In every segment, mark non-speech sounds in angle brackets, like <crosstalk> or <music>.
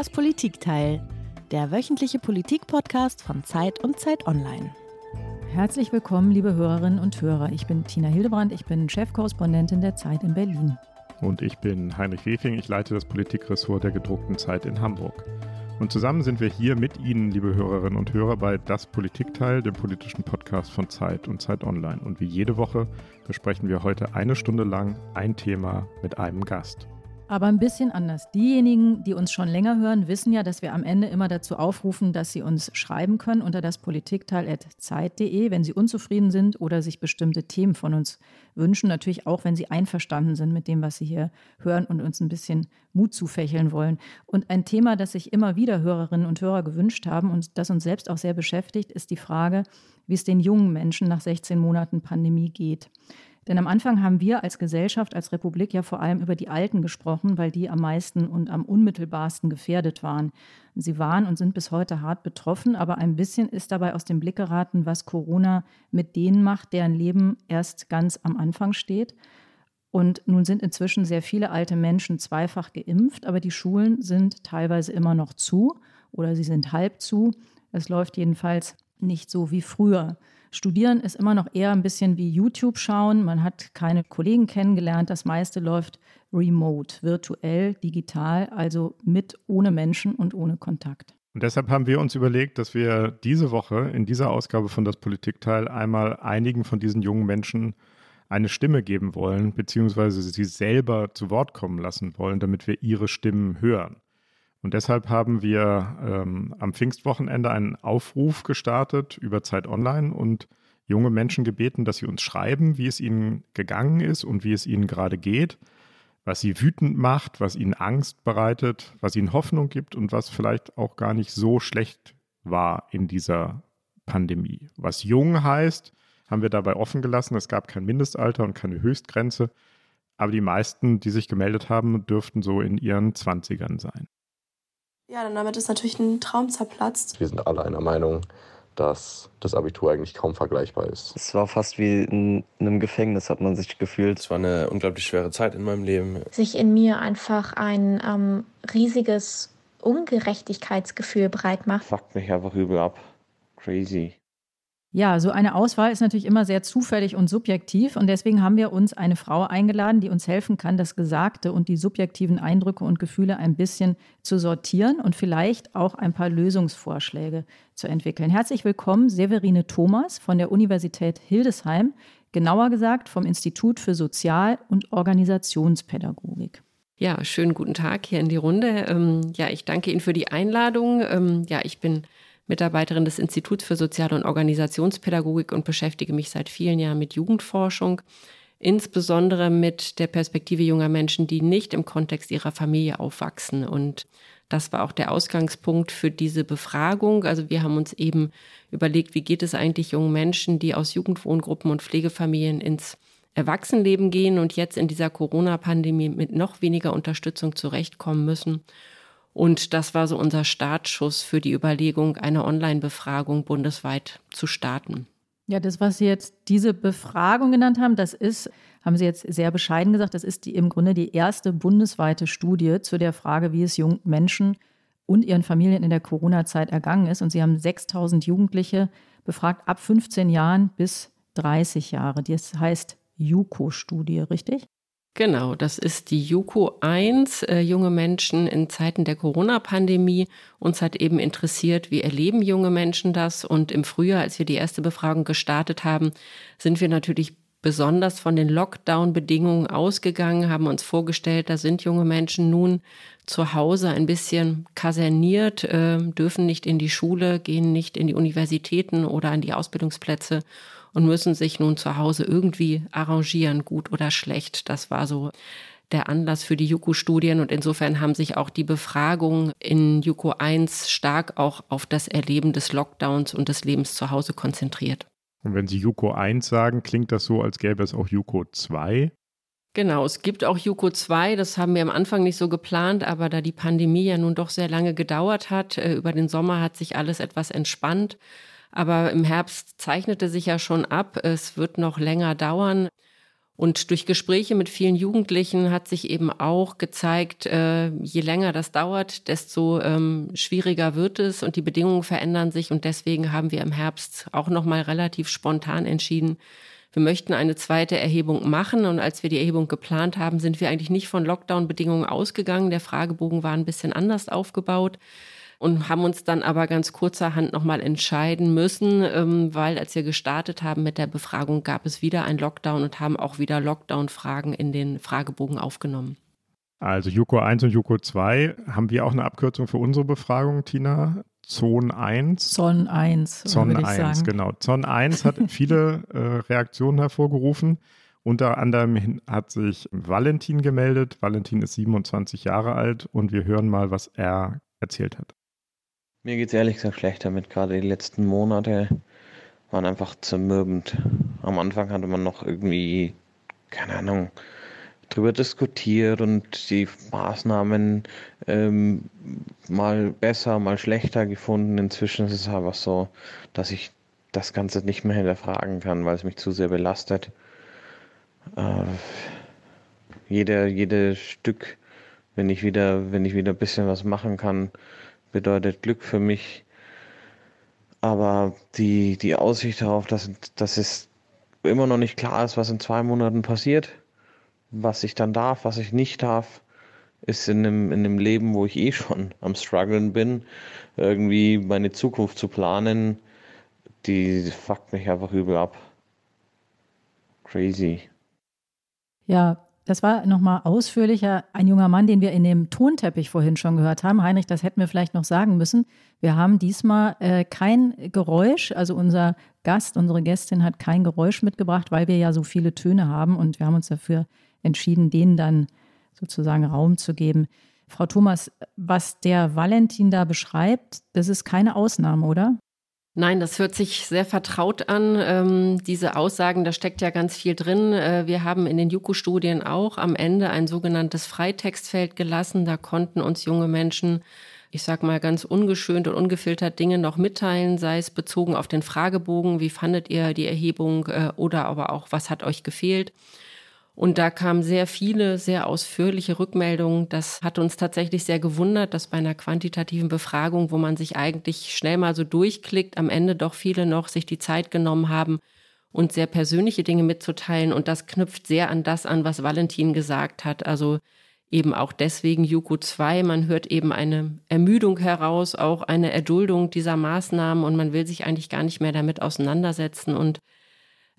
Das Politikteil, der wöchentliche Politikpodcast von Zeit und Zeit Online. Herzlich willkommen, liebe Hörerinnen und Hörer. Ich bin Tina Hildebrand, ich bin Chefkorrespondentin der Zeit in Berlin. Und ich bin Heinrich Wefing, ich leite das Politikressort der gedruckten Zeit in Hamburg. Und zusammen sind wir hier mit Ihnen, liebe Hörerinnen und Hörer, bei Das Politikteil, dem politischen Podcast von Zeit und Zeit Online. Und wie jede Woche besprechen wir heute eine Stunde lang ein Thema mit einem Gast aber ein bisschen anders. Diejenigen, die uns schon länger hören, wissen ja, dass wir am Ende immer dazu aufrufen, dass sie uns schreiben können unter das Politikteil.zeit.de, wenn sie unzufrieden sind oder sich bestimmte Themen von uns wünschen. Natürlich auch, wenn sie einverstanden sind mit dem, was sie hier hören und uns ein bisschen Mut zufächeln wollen. Und ein Thema, das sich immer wieder Hörerinnen und Hörer gewünscht haben und das uns selbst auch sehr beschäftigt, ist die Frage, wie es den jungen Menschen nach 16 Monaten Pandemie geht. Denn am Anfang haben wir als Gesellschaft, als Republik ja vor allem über die Alten gesprochen, weil die am meisten und am unmittelbarsten gefährdet waren. Sie waren und sind bis heute hart betroffen, aber ein bisschen ist dabei aus dem Blick geraten, was Corona mit denen macht, deren Leben erst ganz am Anfang steht. Und nun sind inzwischen sehr viele alte Menschen zweifach geimpft, aber die Schulen sind teilweise immer noch zu oder sie sind halb zu. Es läuft jedenfalls nicht so wie früher. Studieren ist immer noch eher ein bisschen wie YouTube schauen. Man hat keine Kollegen kennengelernt. Das meiste läuft remote, virtuell, digital, also mit, ohne Menschen und ohne Kontakt. Und deshalb haben wir uns überlegt, dass wir diese Woche in dieser Ausgabe von das Politikteil einmal einigen von diesen jungen Menschen eine Stimme geben wollen, beziehungsweise sie selber zu Wort kommen lassen wollen, damit wir ihre Stimmen hören. Und deshalb haben wir ähm, am Pfingstwochenende einen Aufruf gestartet über Zeit Online und junge Menschen gebeten, dass sie uns schreiben, wie es ihnen gegangen ist und wie es ihnen gerade geht, was sie wütend macht, was ihnen Angst bereitet, was ihnen Hoffnung gibt und was vielleicht auch gar nicht so schlecht war in dieser Pandemie. Was jung heißt, haben wir dabei offen gelassen. Es gab kein Mindestalter und keine Höchstgrenze. Aber die meisten, die sich gemeldet haben, dürften so in ihren Zwanzigern sein. Ja, dann damit ist natürlich ein Traum zerplatzt. Wir sind alle einer Meinung, dass das Abitur eigentlich kaum vergleichbar ist. Es war fast wie in einem Gefängnis, hat man sich gefühlt. Es war eine unglaublich schwere Zeit in meinem Leben. Sich in mir einfach ein ähm, riesiges Ungerechtigkeitsgefühl breit macht. Fuckt mich einfach übel ab. Crazy. Ja, so eine Auswahl ist natürlich immer sehr zufällig und subjektiv und deswegen haben wir uns eine Frau eingeladen, die uns helfen kann, das Gesagte und die subjektiven Eindrücke und Gefühle ein bisschen zu sortieren und vielleicht auch ein paar Lösungsvorschläge zu entwickeln. Herzlich willkommen, Severine Thomas von der Universität Hildesheim, genauer gesagt vom Institut für Sozial- und Organisationspädagogik. Ja, schönen guten Tag hier in die Runde. Ähm, ja, ich danke Ihnen für die Einladung. Ähm, ja, ich bin Mitarbeiterin des Instituts für Sozial- und Organisationspädagogik und beschäftige mich seit vielen Jahren mit Jugendforschung, insbesondere mit der Perspektive junger Menschen, die nicht im Kontext ihrer Familie aufwachsen. Und das war auch der Ausgangspunkt für diese Befragung. Also wir haben uns eben überlegt, wie geht es eigentlich jungen Menschen, die aus Jugendwohngruppen und Pflegefamilien ins Erwachsenenleben gehen und jetzt in dieser Corona-Pandemie mit noch weniger Unterstützung zurechtkommen müssen. Und das war so unser Startschuss für die Überlegung, eine Online-Befragung bundesweit zu starten. Ja, das, was Sie jetzt diese Befragung genannt haben, das ist, haben Sie jetzt sehr bescheiden gesagt, das ist die, im Grunde die erste bundesweite Studie zu der Frage, wie es jungen Menschen und ihren Familien in der Corona-Zeit ergangen ist. Und Sie haben 6000 Jugendliche befragt ab 15 Jahren bis 30 Jahre. Das heißt JUKO-Studie, richtig? Genau, das ist die JUKO 1, äh, junge Menschen in Zeiten der Corona-Pandemie. Uns hat eben interessiert, wie erleben junge Menschen das? Und im Frühjahr, als wir die erste Befragung gestartet haben, sind wir natürlich besonders von den Lockdown-Bedingungen ausgegangen, haben uns vorgestellt, da sind junge Menschen nun zu Hause ein bisschen kaserniert, äh, dürfen nicht in die Schule, gehen nicht in die Universitäten oder an die Ausbildungsplätze und müssen sich nun zu Hause irgendwie arrangieren, gut oder schlecht. Das war so der Anlass für die JUKO-Studien und insofern haben sich auch die Befragungen in JUKO 1 stark auch auf das Erleben des Lockdowns und des Lebens zu Hause konzentriert. Und wenn Sie JUKO 1 sagen, klingt das so, als gäbe es auch JUKO 2? Genau, es gibt auch JUKO 2, das haben wir am Anfang nicht so geplant, aber da die Pandemie ja nun doch sehr lange gedauert hat, äh, über den Sommer hat sich alles etwas entspannt. Aber im Herbst zeichnete sich ja schon ab, es wird noch länger dauern. Und durch Gespräche mit vielen Jugendlichen hat sich eben auch gezeigt, äh, je länger das dauert, desto ähm, schwieriger wird es und die Bedingungen verändern sich. Und deswegen haben wir im Herbst auch nochmal relativ spontan entschieden, wir möchten eine zweite Erhebung machen. Und als wir die Erhebung geplant haben, sind wir eigentlich nicht von Lockdown-Bedingungen ausgegangen. Der Fragebogen war ein bisschen anders aufgebaut und haben uns dann aber ganz kurzerhand nochmal entscheiden müssen, ähm, weil als wir gestartet haben mit der Befragung, gab es wieder ein Lockdown und haben auch wieder Lockdown-Fragen in den Fragebogen aufgenommen. Also Juko 1 und Juko 2, haben wir auch eine Abkürzung für unsere Befragung, Tina? Zon 1. Zon 1. Zon 1, sagen. genau. Zon 1 hat <laughs> viele äh, Reaktionen hervorgerufen. Unter anderem hat sich Valentin gemeldet. Valentin ist 27 Jahre alt und wir hören mal, was er erzählt hat. Mir geht es ehrlich gesagt schlecht damit. Gerade die letzten Monate waren einfach zermürbend. Am Anfang hatte man noch irgendwie, keine Ahnung, drüber diskutiert und die Maßnahmen ähm, mal besser, mal schlechter gefunden. Inzwischen ist es einfach so, dass ich das Ganze nicht mehr hinterfragen kann, weil es mich zu sehr belastet. Äh, jede, jedes Stück, wenn ich wieder, wenn ich wieder ein bisschen was machen kann, bedeutet Glück für mich. Aber die, die Aussicht darauf, dass, dass es immer noch nicht klar ist, was in zwei Monaten passiert, was ich dann darf, was ich nicht darf, ist in einem, in einem Leben, wo ich eh schon am struggeln bin, irgendwie meine Zukunft zu planen, die fuckt mich einfach übel ab. Crazy. Ja, das war nochmal ausführlicher ein junger Mann, den wir in dem Tonteppich vorhin schon gehört haben. Heinrich, das hätten wir vielleicht noch sagen müssen. Wir haben diesmal äh, kein Geräusch, also unser Gast, unsere Gästin hat kein Geräusch mitgebracht, weil wir ja so viele Töne haben und wir haben uns dafür entschieden, denen dann sozusagen Raum zu geben. Frau Thomas, was der Valentin da beschreibt, das ist keine Ausnahme, oder? Nein, das hört sich sehr vertraut an. Ähm, diese Aussagen, da steckt ja ganz viel drin. Äh, wir haben in den JUKO-Studien auch am Ende ein sogenanntes Freitextfeld gelassen. Da konnten uns junge Menschen, ich sag mal ganz ungeschönt und ungefiltert Dinge noch mitteilen, sei es bezogen auf den Fragebogen, wie fandet ihr die Erhebung äh, oder aber auch, was hat euch gefehlt. Und da kamen sehr viele, sehr ausführliche Rückmeldungen. Das hat uns tatsächlich sehr gewundert, dass bei einer quantitativen Befragung, wo man sich eigentlich schnell mal so durchklickt, am Ende doch viele noch sich die Zeit genommen haben, und sehr persönliche Dinge mitzuteilen. Und das knüpft sehr an das an, was Valentin gesagt hat. Also eben auch deswegen Yuko 2. Man hört eben eine Ermüdung heraus, auch eine Erduldung dieser Maßnahmen und man will sich eigentlich gar nicht mehr damit auseinandersetzen. Und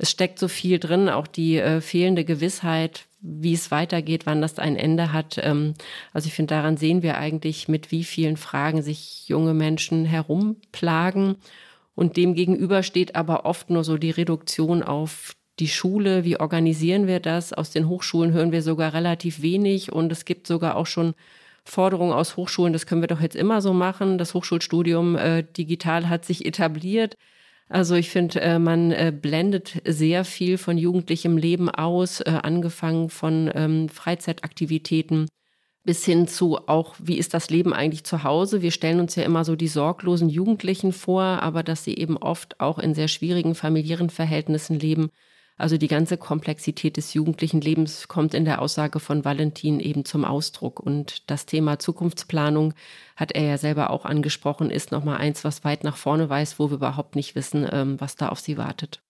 es steckt so viel drin, auch die äh, fehlende Gewissheit, wie es weitergeht, wann das ein Ende hat. Ähm, also ich finde, daran sehen wir eigentlich, mit wie vielen Fragen sich junge Menschen herumplagen. Und dem gegenüber steht aber oft nur so die Reduktion auf die Schule. Wie organisieren wir das? Aus den Hochschulen hören wir sogar relativ wenig und es gibt sogar auch schon Forderungen aus Hochschulen, das können wir doch jetzt immer so machen. Das Hochschulstudium äh, digital hat sich etabliert. Also ich finde, äh, man äh, blendet sehr viel von jugendlichem Leben aus, äh, angefangen von ähm, Freizeitaktivitäten bis hin zu auch, wie ist das Leben eigentlich zu Hause? Wir stellen uns ja immer so die sorglosen Jugendlichen vor, aber dass sie eben oft auch in sehr schwierigen familiären Verhältnissen leben also die ganze Komplexität des jugendlichen Lebens kommt in der Aussage von Valentin eben zum Ausdruck. Und das Thema Zukunftsplanung hat er ja selber auch angesprochen, ist nochmal eins, was weit nach vorne weist, wo wir überhaupt nicht wissen, ähm, was da auf sie wartet.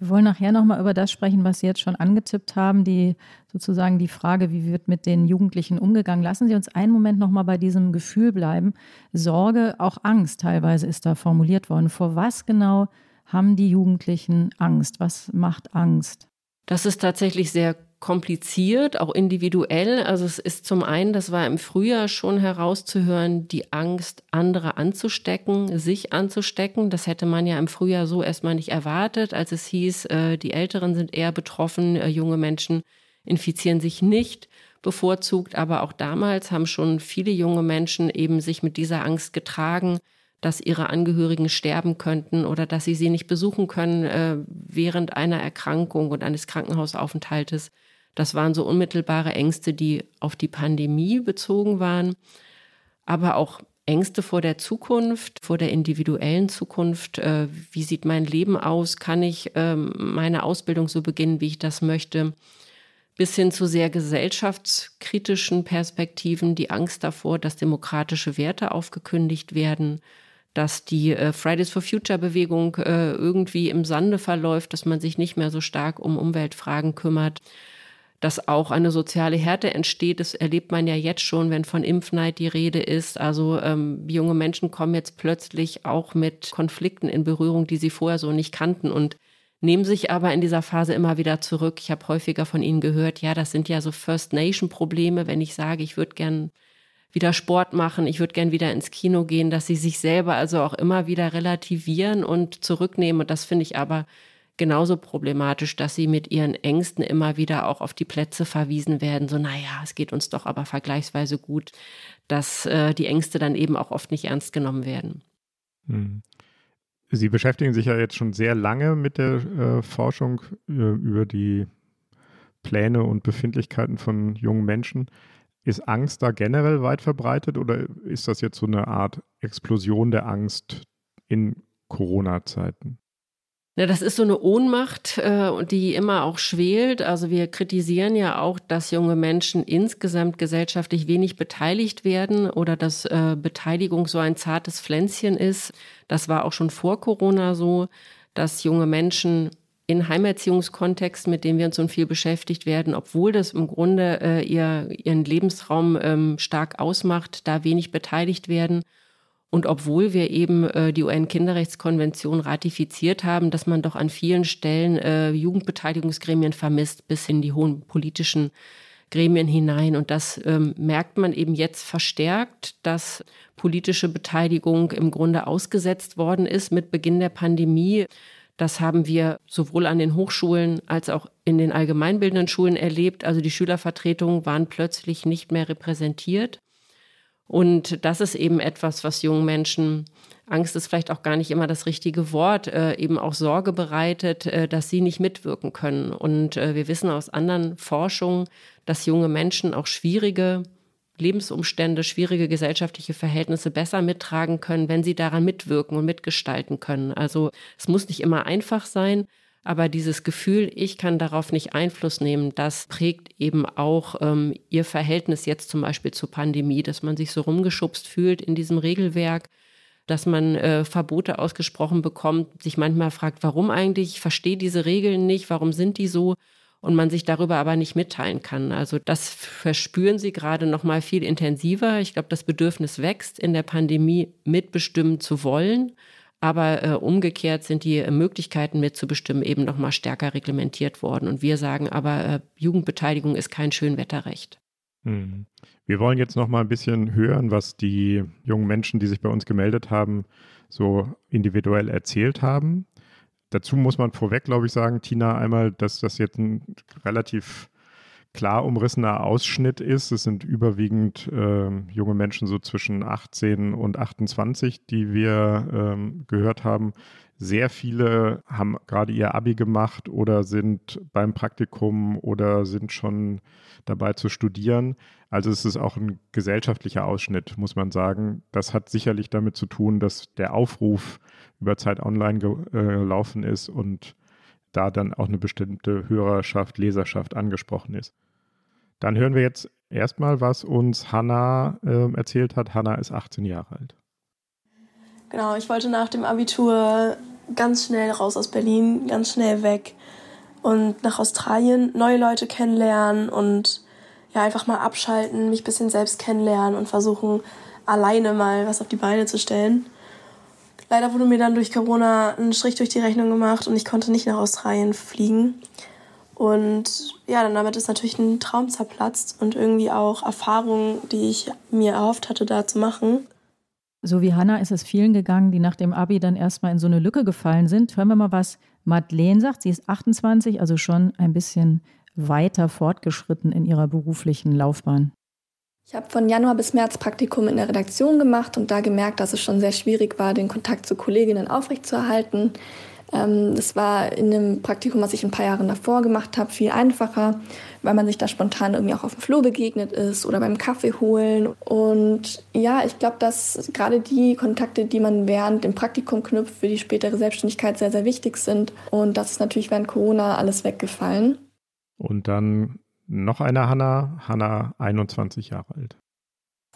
Wir wollen nachher nochmal über das sprechen, was Sie jetzt schon angetippt haben, die sozusagen die Frage, wie wird mit den Jugendlichen umgegangen. Lassen Sie uns einen Moment nochmal bei diesem Gefühl bleiben. Sorge, auch Angst teilweise ist da formuliert worden. Vor was genau haben die Jugendlichen Angst? Was macht Angst? Das ist tatsächlich sehr kompliziert, auch individuell. Also es ist zum einen, das war im Frühjahr schon herauszuhören, die Angst, andere anzustecken, sich anzustecken. Das hätte man ja im Frühjahr so erstmal nicht erwartet, als es hieß, äh, die Älteren sind eher betroffen, äh, junge Menschen infizieren sich nicht bevorzugt. Aber auch damals haben schon viele junge Menschen eben sich mit dieser Angst getragen dass ihre Angehörigen sterben könnten oder dass sie sie nicht besuchen können äh, während einer Erkrankung und eines Krankenhausaufenthaltes. Das waren so unmittelbare Ängste, die auf die Pandemie bezogen waren, aber auch Ängste vor der Zukunft, vor der individuellen Zukunft. Äh, wie sieht mein Leben aus? Kann ich äh, meine Ausbildung so beginnen, wie ich das möchte? bis hin zu sehr gesellschaftskritischen Perspektiven, die Angst davor, dass demokratische Werte aufgekündigt werden, dass die äh, Fridays for Future Bewegung äh, irgendwie im Sande verläuft, dass man sich nicht mehr so stark um Umweltfragen kümmert, dass auch eine soziale Härte entsteht. Das erlebt man ja jetzt schon, wenn von Impfneid die Rede ist. Also ähm, junge Menschen kommen jetzt plötzlich auch mit Konflikten in Berührung, die sie vorher so nicht kannten und nehmen sich aber in dieser Phase immer wieder zurück. Ich habe häufiger von ihnen gehört, ja, das sind ja so First Nation Probleme, wenn ich sage, ich würde gern wieder Sport machen, ich würde gern wieder ins Kino gehen, dass sie sich selber also auch immer wieder relativieren und zurücknehmen. Und das finde ich aber genauso problematisch, dass sie mit ihren Ängsten immer wieder auch auf die Plätze verwiesen werden. So, naja, es geht uns doch aber vergleichsweise gut, dass äh, die Ängste dann eben auch oft nicht ernst genommen werden. Hm. Sie beschäftigen sich ja jetzt schon sehr lange mit der äh, Forschung äh, über die Pläne und Befindlichkeiten von jungen Menschen. Ist Angst da generell weit verbreitet oder ist das jetzt so eine Art Explosion der Angst in Corona-Zeiten? Ja, das ist so eine Ohnmacht, äh, die immer auch schwelt. Also wir kritisieren ja auch, dass junge Menschen insgesamt gesellschaftlich wenig beteiligt werden oder dass äh, Beteiligung so ein zartes Pflänzchen ist. Das war auch schon vor Corona so, dass junge Menschen in Heimerziehungskontexten, mit denen wir uns so viel beschäftigt werden, obwohl das im Grunde äh, ihr, ihren Lebensraum ähm, stark ausmacht, da wenig beteiligt werden. Und obwohl wir eben äh, die UN-Kinderrechtskonvention ratifiziert haben, dass man doch an vielen Stellen äh, Jugendbeteiligungsgremien vermisst, bis in die hohen politischen Gremien hinein. Und das ähm, merkt man eben jetzt verstärkt, dass politische Beteiligung im Grunde ausgesetzt worden ist mit Beginn der Pandemie. Das haben wir sowohl an den Hochschulen als auch in den allgemeinbildenden Schulen erlebt. Also die Schülervertretungen waren plötzlich nicht mehr repräsentiert. Und das ist eben etwas, was jungen Menschen, Angst ist vielleicht auch gar nicht immer das richtige Wort, äh, eben auch Sorge bereitet, äh, dass sie nicht mitwirken können. Und äh, wir wissen aus anderen Forschungen, dass junge Menschen auch schwierige Lebensumstände, schwierige gesellschaftliche Verhältnisse besser mittragen können, wenn sie daran mitwirken und mitgestalten können. Also es muss nicht immer einfach sein, aber dieses Gefühl, ich kann darauf nicht Einfluss nehmen, das prägt eben auch ähm, ihr Verhältnis jetzt zum Beispiel zur Pandemie, dass man sich so rumgeschubst fühlt in diesem Regelwerk, dass man äh, Verbote ausgesprochen bekommt, sich manchmal fragt, warum eigentlich, ich verstehe diese Regeln nicht, warum sind die so? Und man sich darüber aber nicht mitteilen kann. Also das verspüren sie gerade noch mal viel intensiver. Ich glaube, das Bedürfnis wächst in der Pandemie mitbestimmen zu wollen, aber äh, umgekehrt sind die Möglichkeiten mitzubestimmen eben noch mal stärker reglementiert worden. Und wir sagen aber, äh, Jugendbeteiligung ist kein Schönwetterrecht. Hm. Wir wollen jetzt noch mal ein bisschen hören, was die jungen Menschen, die sich bei uns gemeldet haben, so individuell erzählt haben. Dazu muss man vorweg, glaube ich, sagen, Tina, einmal, dass das jetzt ein relativ klar umrissener Ausschnitt ist. Es sind überwiegend äh, junge Menschen so zwischen 18 und 28, die wir ähm, gehört haben. Sehr viele haben gerade ihr Abi gemacht oder sind beim Praktikum oder sind schon dabei zu studieren. Also es ist auch ein gesellschaftlicher Ausschnitt, muss man sagen. Das hat sicherlich damit zu tun, dass der Aufruf über Zeit online gelaufen ist und da dann auch eine bestimmte Hörerschaft, Leserschaft angesprochen ist. Dann hören wir jetzt erstmal, was uns Hanna äh, erzählt hat. Hanna ist 18 Jahre alt. Genau, ich wollte nach dem Abitur ganz schnell raus aus Berlin, ganz schnell weg und nach Australien neue Leute kennenlernen und ja, einfach mal abschalten, mich ein bisschen selbst kennenlernen und versuchen, alleine mal was auf die Beine zu stellen. Leider wurde mir dann durch Corona ein Strich durch die Rechnung gemacht und ich konnte nicht nach Australien fliegen. Und ja, dann damit ist natürlich ein Traum zerplatzt und irgendwie auch Erfahrungen, die ich mir erhofft hatte, da zu machen. So wie Hanna ist es vielen gegangen, die nach dem Abi dann erstmal in so eine Lücke gefallen sind. Hören wir mal, was Madeleine sagt. Sie ist 28, also schon ein bisschen weiter fortgeschritten in ihrer beruflichen Laufbahn. Ich habe von Januar bis März Praktikum in der Redaktion gemacht und da gemerkt, dass es schon sehr schwierig war, den Kontakt zu Kolleginnen aufrechtzuerhalten. Ähm, das war in dem Praktikum, was ich ein paar Jahre davor gemacht habe, viel einfacher, weil man sich da spontan irgendwie auch auf dem Flur begegnet ist oder beim Kaffee holen. Und ja, ich glaube, dass gerade die Kontakte, die man während dem Praktikum knüpft, für die spätere Selbstständigkeit sehr, sehr wichtig sind. Und das ist natürlich während Corona alles weggefallen. Und dann noch eine Hanna, Hanna 21 Jahre alt.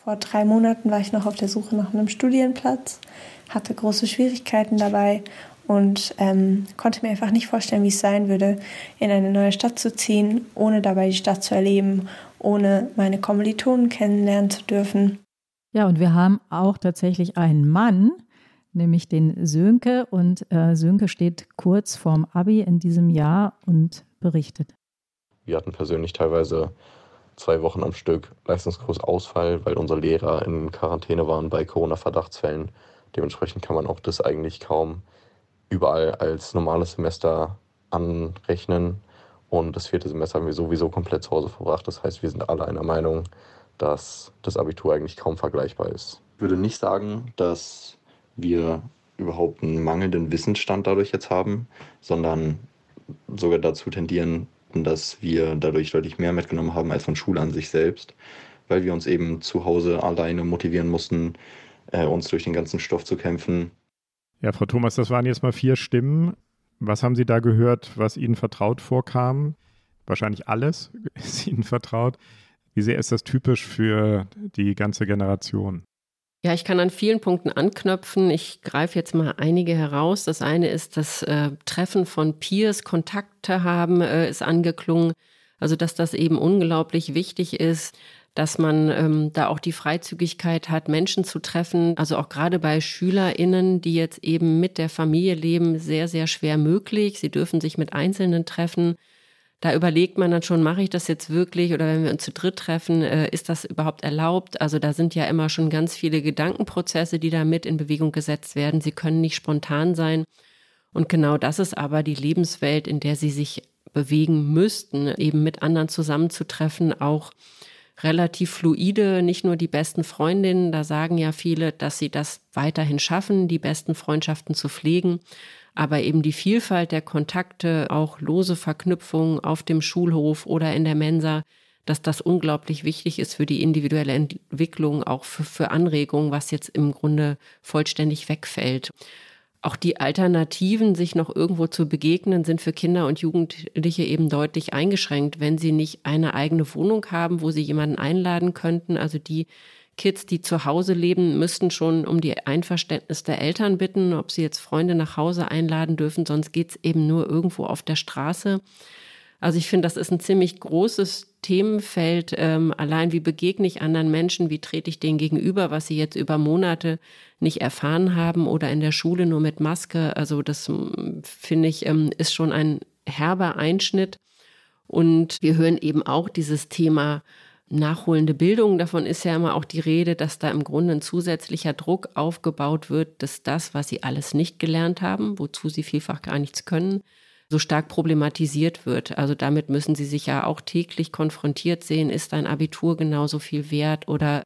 Vor drei Monaten war ich noch auf der Suche nach einem Studienplatz, hatte große Schwierigkeiten dabei und ähm, konnte mir einfach nicht vorstellen, wie es sein würde, in eine neue Stadt zu ziehen, ohne dabei die Stadt zu erleben, ohne meine Kommilitonen kennenlernen zu dürfen. Ja, und wir haben auch tatsächlich einen Mann, nämlich den Sönke. Und äh, Sönke steht kurz vorm Abi in diesem Jahr und berichtet. Wir hatten persönlich teilweise zwei Wochen am Stück Leistungskursausfall, weil unsere Lehrer in Quarantäne waren bei Corona-Verdachtsfällen. Dementsprechend kann man auch das eigentlich kaum überall als normales Semester anrechnen. Und das vierte Semester haben wir sowieso komplett zu Hause verbracht. Das heißt, wir sind alle einer Meinung, dass das Abitur eigentlich kaum vergleichbar ist. Ich würde nicht sagen, dass wir überhaupt einen mangelnden Wissensstand dadurch jetzt haben, sondern sogar dazu tendieren, dass wir dadurch deutlich mehr mitgenommen haben als von Schule an sich selbst, weil wir uns eben zu Hause alleine motivieren mussten, äh, uns durch den ganzen Stoff zu kämpfen. Ja, Frau Thomas, das waren jetzt mal vier Stimmen. Was haben Sie da gehört, was Ihnen vertraut vorkam? Wahrscheinlich alles <laughs> ist Ihnen vertraut. Wie sehr ist das typisch für die ganze Generation? Ja, ich kann an vielen Punkten anknüpfen. Ich greife jetzt mal einige heraus. Das eine ist das äh, Treffen von Peers, Kontakte haben, äh, ist angeklungen. Also, dass das eben unglaublich wichtig ist, dass man ähm, da auch die Freizügigkeit hat, Menschen zu treffen. Also auch gerade bei SchülerInnen, die jetzt eben mit der Familie leben, sehr, sehr schwer möglich. Sie dürfen sich mit Einzelnen treffen. Da überlegt man dann schon, mache ich das jetzt wirklich oder wenn wir uns zu dritt treffen, äh, ist das überhaupt erlaubt? Also da sind ja immer schon ganz viele Gedankenprozesse, die da mit in Bewegung gesetzt werden. Sie können nicht spontan sein. Und genau das ist aber die Lebenswelt, in der sie sich bewegen müssten, eben mit anderen zusammenzutreffen, auch relativ fluide, nicht nur die besten Freundinnen, da sagen ja viele, dass sie das weiterhin schaffen, die besten Freundschaften zu pflegen, aber eben die Vielfalt der Kontakte, auch lose Verknüpfungen auf dem Schulhof oder in der Mensa, dass das unglaublich wichtig ist für die individuelle Entwicklung, auch für, für Anregungen, was jetzt im Grunde vollständig wegfällt. Auch die Alternativen, sich noch irgendwo zu begegnen, sind für Kinder und Jugendliche eben deutlich eingeschränkt, wenn sie nicht eine eigene Wohnung haben, wo sie jemanden einladen könnten. Also die Kids, die zu Hause leben, müssten schon um die Einverständnis der Eltern bitten, ob sie jetzt Freunde nach Hause einladen dürfen, sonst geht's eben nur irgendwo auf der Straße. Also ich finde, das ist ein ziemlich großes Themenfeld. Ähm, allein wie begegne ich anderen Menschen, wie trete ich denen gegenüber, was sie jetzt über Monate nicht erfahren haben oder in der Schule nur mit Maske. Also das finde ich ähm, ist schon ein herber Einschnitt. Und wir hören eben auch dieses Thema nachholende Bildung. Davon ist ja immer auch die Rede, dass da im Grunde ein zusätzlicher Druck aufgebaut wird, dass das, was sie alles nicht gelernt haben, wozu sie vielfach gar nichts können, so stark problematisiert wird. Also damit müssen sie sich ja auch täglich konfrontiert sehen. Ist ein Abitur genauso viel wert oder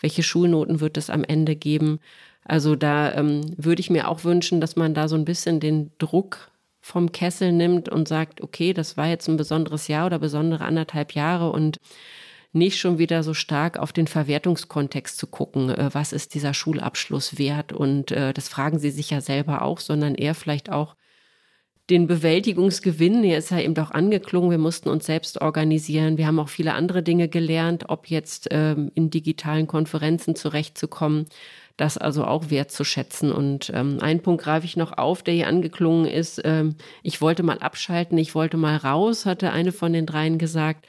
welche Schulnoten wird es am Ende geben? Also da ähm, würde ich mir auch wünschen, dass man da so ein bisschen den Druck vom Kessel nimmt und sagt, okay, das war jetzt ein besonderes Jahr oder besondere anderthalb Jahre und nicht schon wieder so stark auf den Verwertungskontext zu gucken, äh, was ist dieser Schulabschluss wert und äh, das fragen sie sich ja selber auch, sondern eher vielleicht auch den Bewältigungsgewinn, der ist ja eben doch angeklungen, wir mussten uns selbst organisieren, wir haben auch viele andere Dinge gelernt, ob jetzt ähm, in digitalen Konferenzen zurechtzukommen, das also auch wertzuschätzen. Und ähm, einen Punkt greife ich noch auf, der hier angeklungen ist. Ähm, ich wollte mal abschalten, ich wollte mal raus, hatte eine von den dreien gesagt.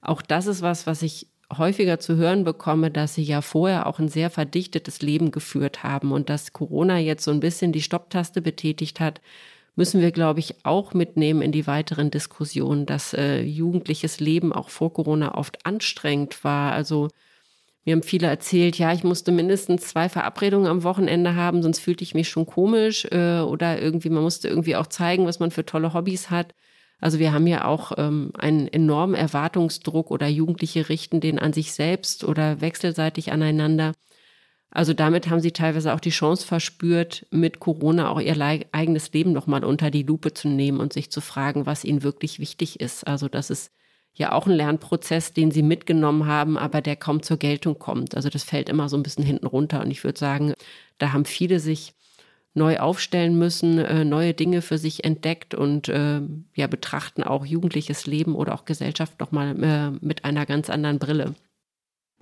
Auch das ist was, was ich häufiger zu hören bekomme, dass sie ja vorher auch ein sehr verdichtetes Leben geführt haben und dass Corona jetzt so ein bisschen die Stopptaste betätigt hat, müssen wir, glaube ich, auch mitnehmen in die weiteren Diskussionen, dass äh, jugendliches Leben auch vor Corona oft anstrengend war. Also mir haben viele erzählt, ja, ich musste mindestens zwei Verabredungen am Wochenende haben, sonst fühlte ich mich schon komisch äh, oder irgendwie, man musste irgendwie auch zeigen, was man für tolle Hobbys hat. Also wir haben ja auch ähm, einen enormen Erwartungsdruck oder Jugendliche richten den an sich selbst oder wechselseitig aneinander. Also damit haben sie teilweise auch die Chance verspürt, mit Corona auch ihr eigenes Leben nochmal unter die Lupe zu nehmen und sich zu fragen, was ihnen wirklich wichtig ist. Also das ist ja auch ein Lernprozess, den sie mitgenommen haben, aber der kaum zur Geltung kommt. Also das fällt immer so ein bisschen hinten runter. Und ich würde sagen, da haben viele sich neu aufstellen müssen, äh, neue Dinge für sich entdeckt und äh, ja betrachten auch jugendliches Leben oder auch Gesellschaft nochmal äh, mit einer ganz anderen Brille.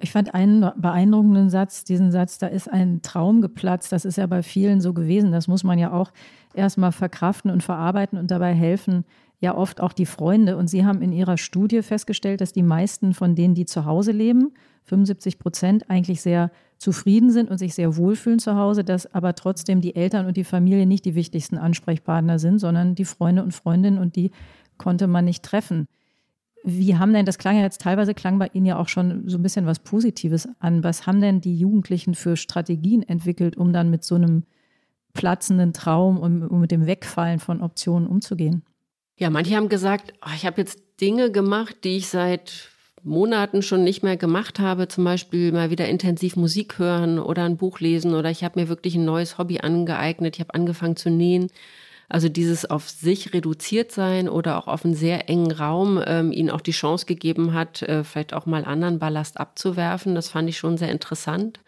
Ich fand einen beeindruckenden Satz, diesen Satz, da ist ein Traum geplatzt. Das ist ja bei vielen so gewesen. Das muss man ja auch erstmal verkraften und verarbeiten und dabei helfen ja oft auch die Freunde. Und Sie haben in Ihrer Studie festgestellt, dass die meisten von denen, die zu Hause leben, 75 Prozent, eigentlich sehr zufrieden sind und sich sehr wohlfühlen zu Hause, dass aber trotzdem die Eltern und die Familie nicht die wichtigsten Ansprechpartner sind, sondern die Freunde und Freundinnen und die konnte man nicht treffen. Wie haben denn, das klang ja jetzt teilweise, klang bei Ihnen ja auch schon so ein bisschen was Positives an. Was haben denn die Jugendlichen für Strategien entwickelt, um dann mit so einem platzenden Traum und um mit dem Wegfallen von Optionen umzugehen? Ja, manche haben gesagt, oh, ich habe jetzt Dinge gemacht, die ich seit Monaten schon nicht mehr gemacht habe, zum Beispiel mal wieder intensiv Musik hören oder ein Buch lesen oder ich habe mir wirklich ein neues Hobby angeeignet, ich habe angefangen zu nähen. Also dieses auf sich reduziert sein oder auch auf einen sehr engen Raum ähm, ihnen auch die Chance gegeben hat, äh, vielleicht auch mal anderen Ballast abzuwerfen. Das fand ich schon sehr interessant.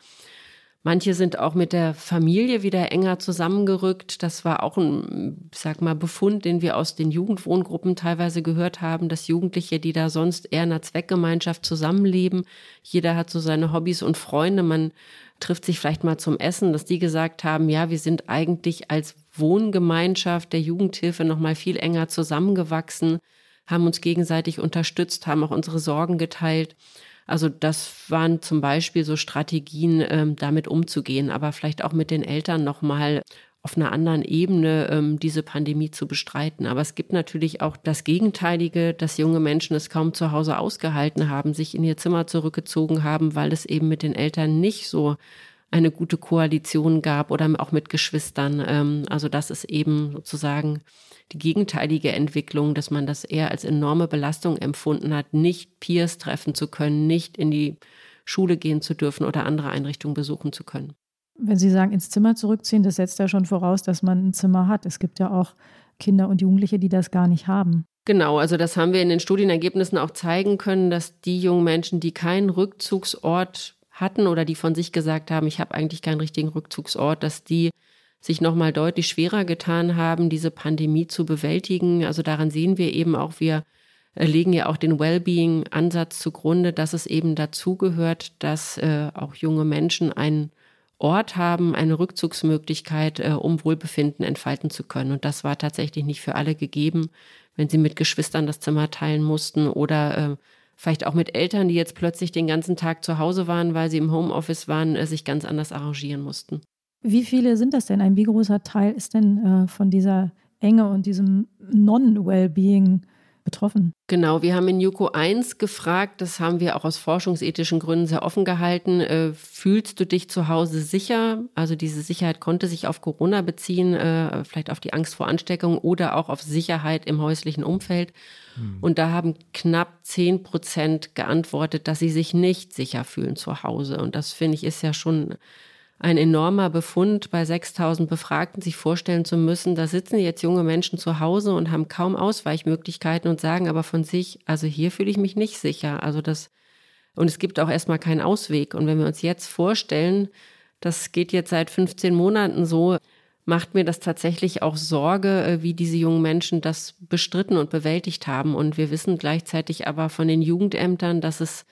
Manche sind auch mit der Familie wieder enger zusammengerückt. Das war auch ein, sag mal, Befund, den wir aus den Jugendwohngruppen teilweise gehört haben, dass Jugendliche, die da sonst eher in einer Zweckgemeinschaft zusammenleben, jeder hat so seine Hobbys und Freunde, man trifft sich vielleicht mal zum Essen, dass die gesagt haben, ja, wir sind eigentlich als Wohngemeinschaft der Jugendhilfe noch mal viel enger zusammengewachsen, haben uns gegenseitig unterstützt, haben auch unsere Sorgen geteilt. Also das waren zum Beispiel so Strategien, ähm, damit umzugehen, aber vielleicht auch mit den Eltern nochmal auf einer anderen Ebene ähm, diese Pandemie zu bestreiten. Aber es gibt natürlich auch das Gegenteilige, dass junge Menschen es kaum zu Hause ausgehalten haben, sich in ihr Zimmer zurückgezogen haben, weil es eben mit den Eltern nicht so eine gute Koalition gab oder auch mit Geschwistern. Ähm, also das ist eben sozusagen die gegenteilige Entwicklung, dass man das eher als enorme Belastung empfunden hat, nicht Peers treffen zu können, nicht in die Schule gehen zu dürfen oder andere Einrichtungen besuchen zu können. Wenn Sie sagen, ins Zimmer zurückziehen, das setzt ja schon voraus, dass man ein Zimmer hat. Es gibt ja auch Kinder und Jugendliche, die das gar nicht haben. Genau, also das haben wir in den Studienergebnissen auch zeigen können, dass die jungen Menschen, die keinen Rückzugsort hatten oder die von sich gesagt haben, ich habe eigentlich keinen richtigen Rückzugsort, dass die sich nochmal deutlich schwerer getan haben, diese Pandemie zu bewältigen. Also daran sehen wir eben auch, wir äh, legen ja auch den Wellbeing-Ansatz zugrunde, dass es eben dazugehört, dass äh, auch junge Menschen einen Ort haben, eine Rückzugsmöglichkeit, äh, um Wohlbefinden entfalten zu können. Und das war tatsächlich nicht für alle gegeben, wenn sie mit Geschwistern das Zimmer teilen mussten oder äh, vielleicht auch mit Eltern, die jetzt plötzlich den ganzen Tag zu Hause waren, weil sie im Homeoffice waren, äh, sich ganz anders arrangieren mussten. Wie viele sind das denn? Ein wie großer Teil ist denn äh, von dieser Enge und diesem Non-Wellbeing betroffen? Genau, wir haben in Juko 1 gefragt, das haben wir auch aus forschungsethischen Gründen sehr offen gehalten. Äh, fühlst du dich zu Hause sicher? Also diese Sicherheit konnte sich auf Corona beziehen, äh, vielleicht auf die Angst vor Ansteckung oder auch auf Sicherheit im häuslichen Umfeld. Hm. Und da haben knapp 10 Prozent geantwortet, dass sie sich nicht sicher fühlen zu Hause. Und das finde ich ist ja schon ein enormer Befund bei 6000 Befragten, sich vorstellen zu müssen, da sitzen jetzt junge Menschen zu Hause und haben kaum Ausweichmöglichkeiten und sagen aber von sich, also hier fühle ich mich nicht sicher. Also das, und es gibt auch erstmal keinen Ausweg. Und wenn wir uns jetzt vorstellen, das geht jetzt seit 15 Monaten so, macht mir das tatsächlich auch Sorge, äh, wie diese jungen Menschen das bestritten und bewältigt haben. Und wir wissen gleichzeitig aber von den Jugendämtern, dass es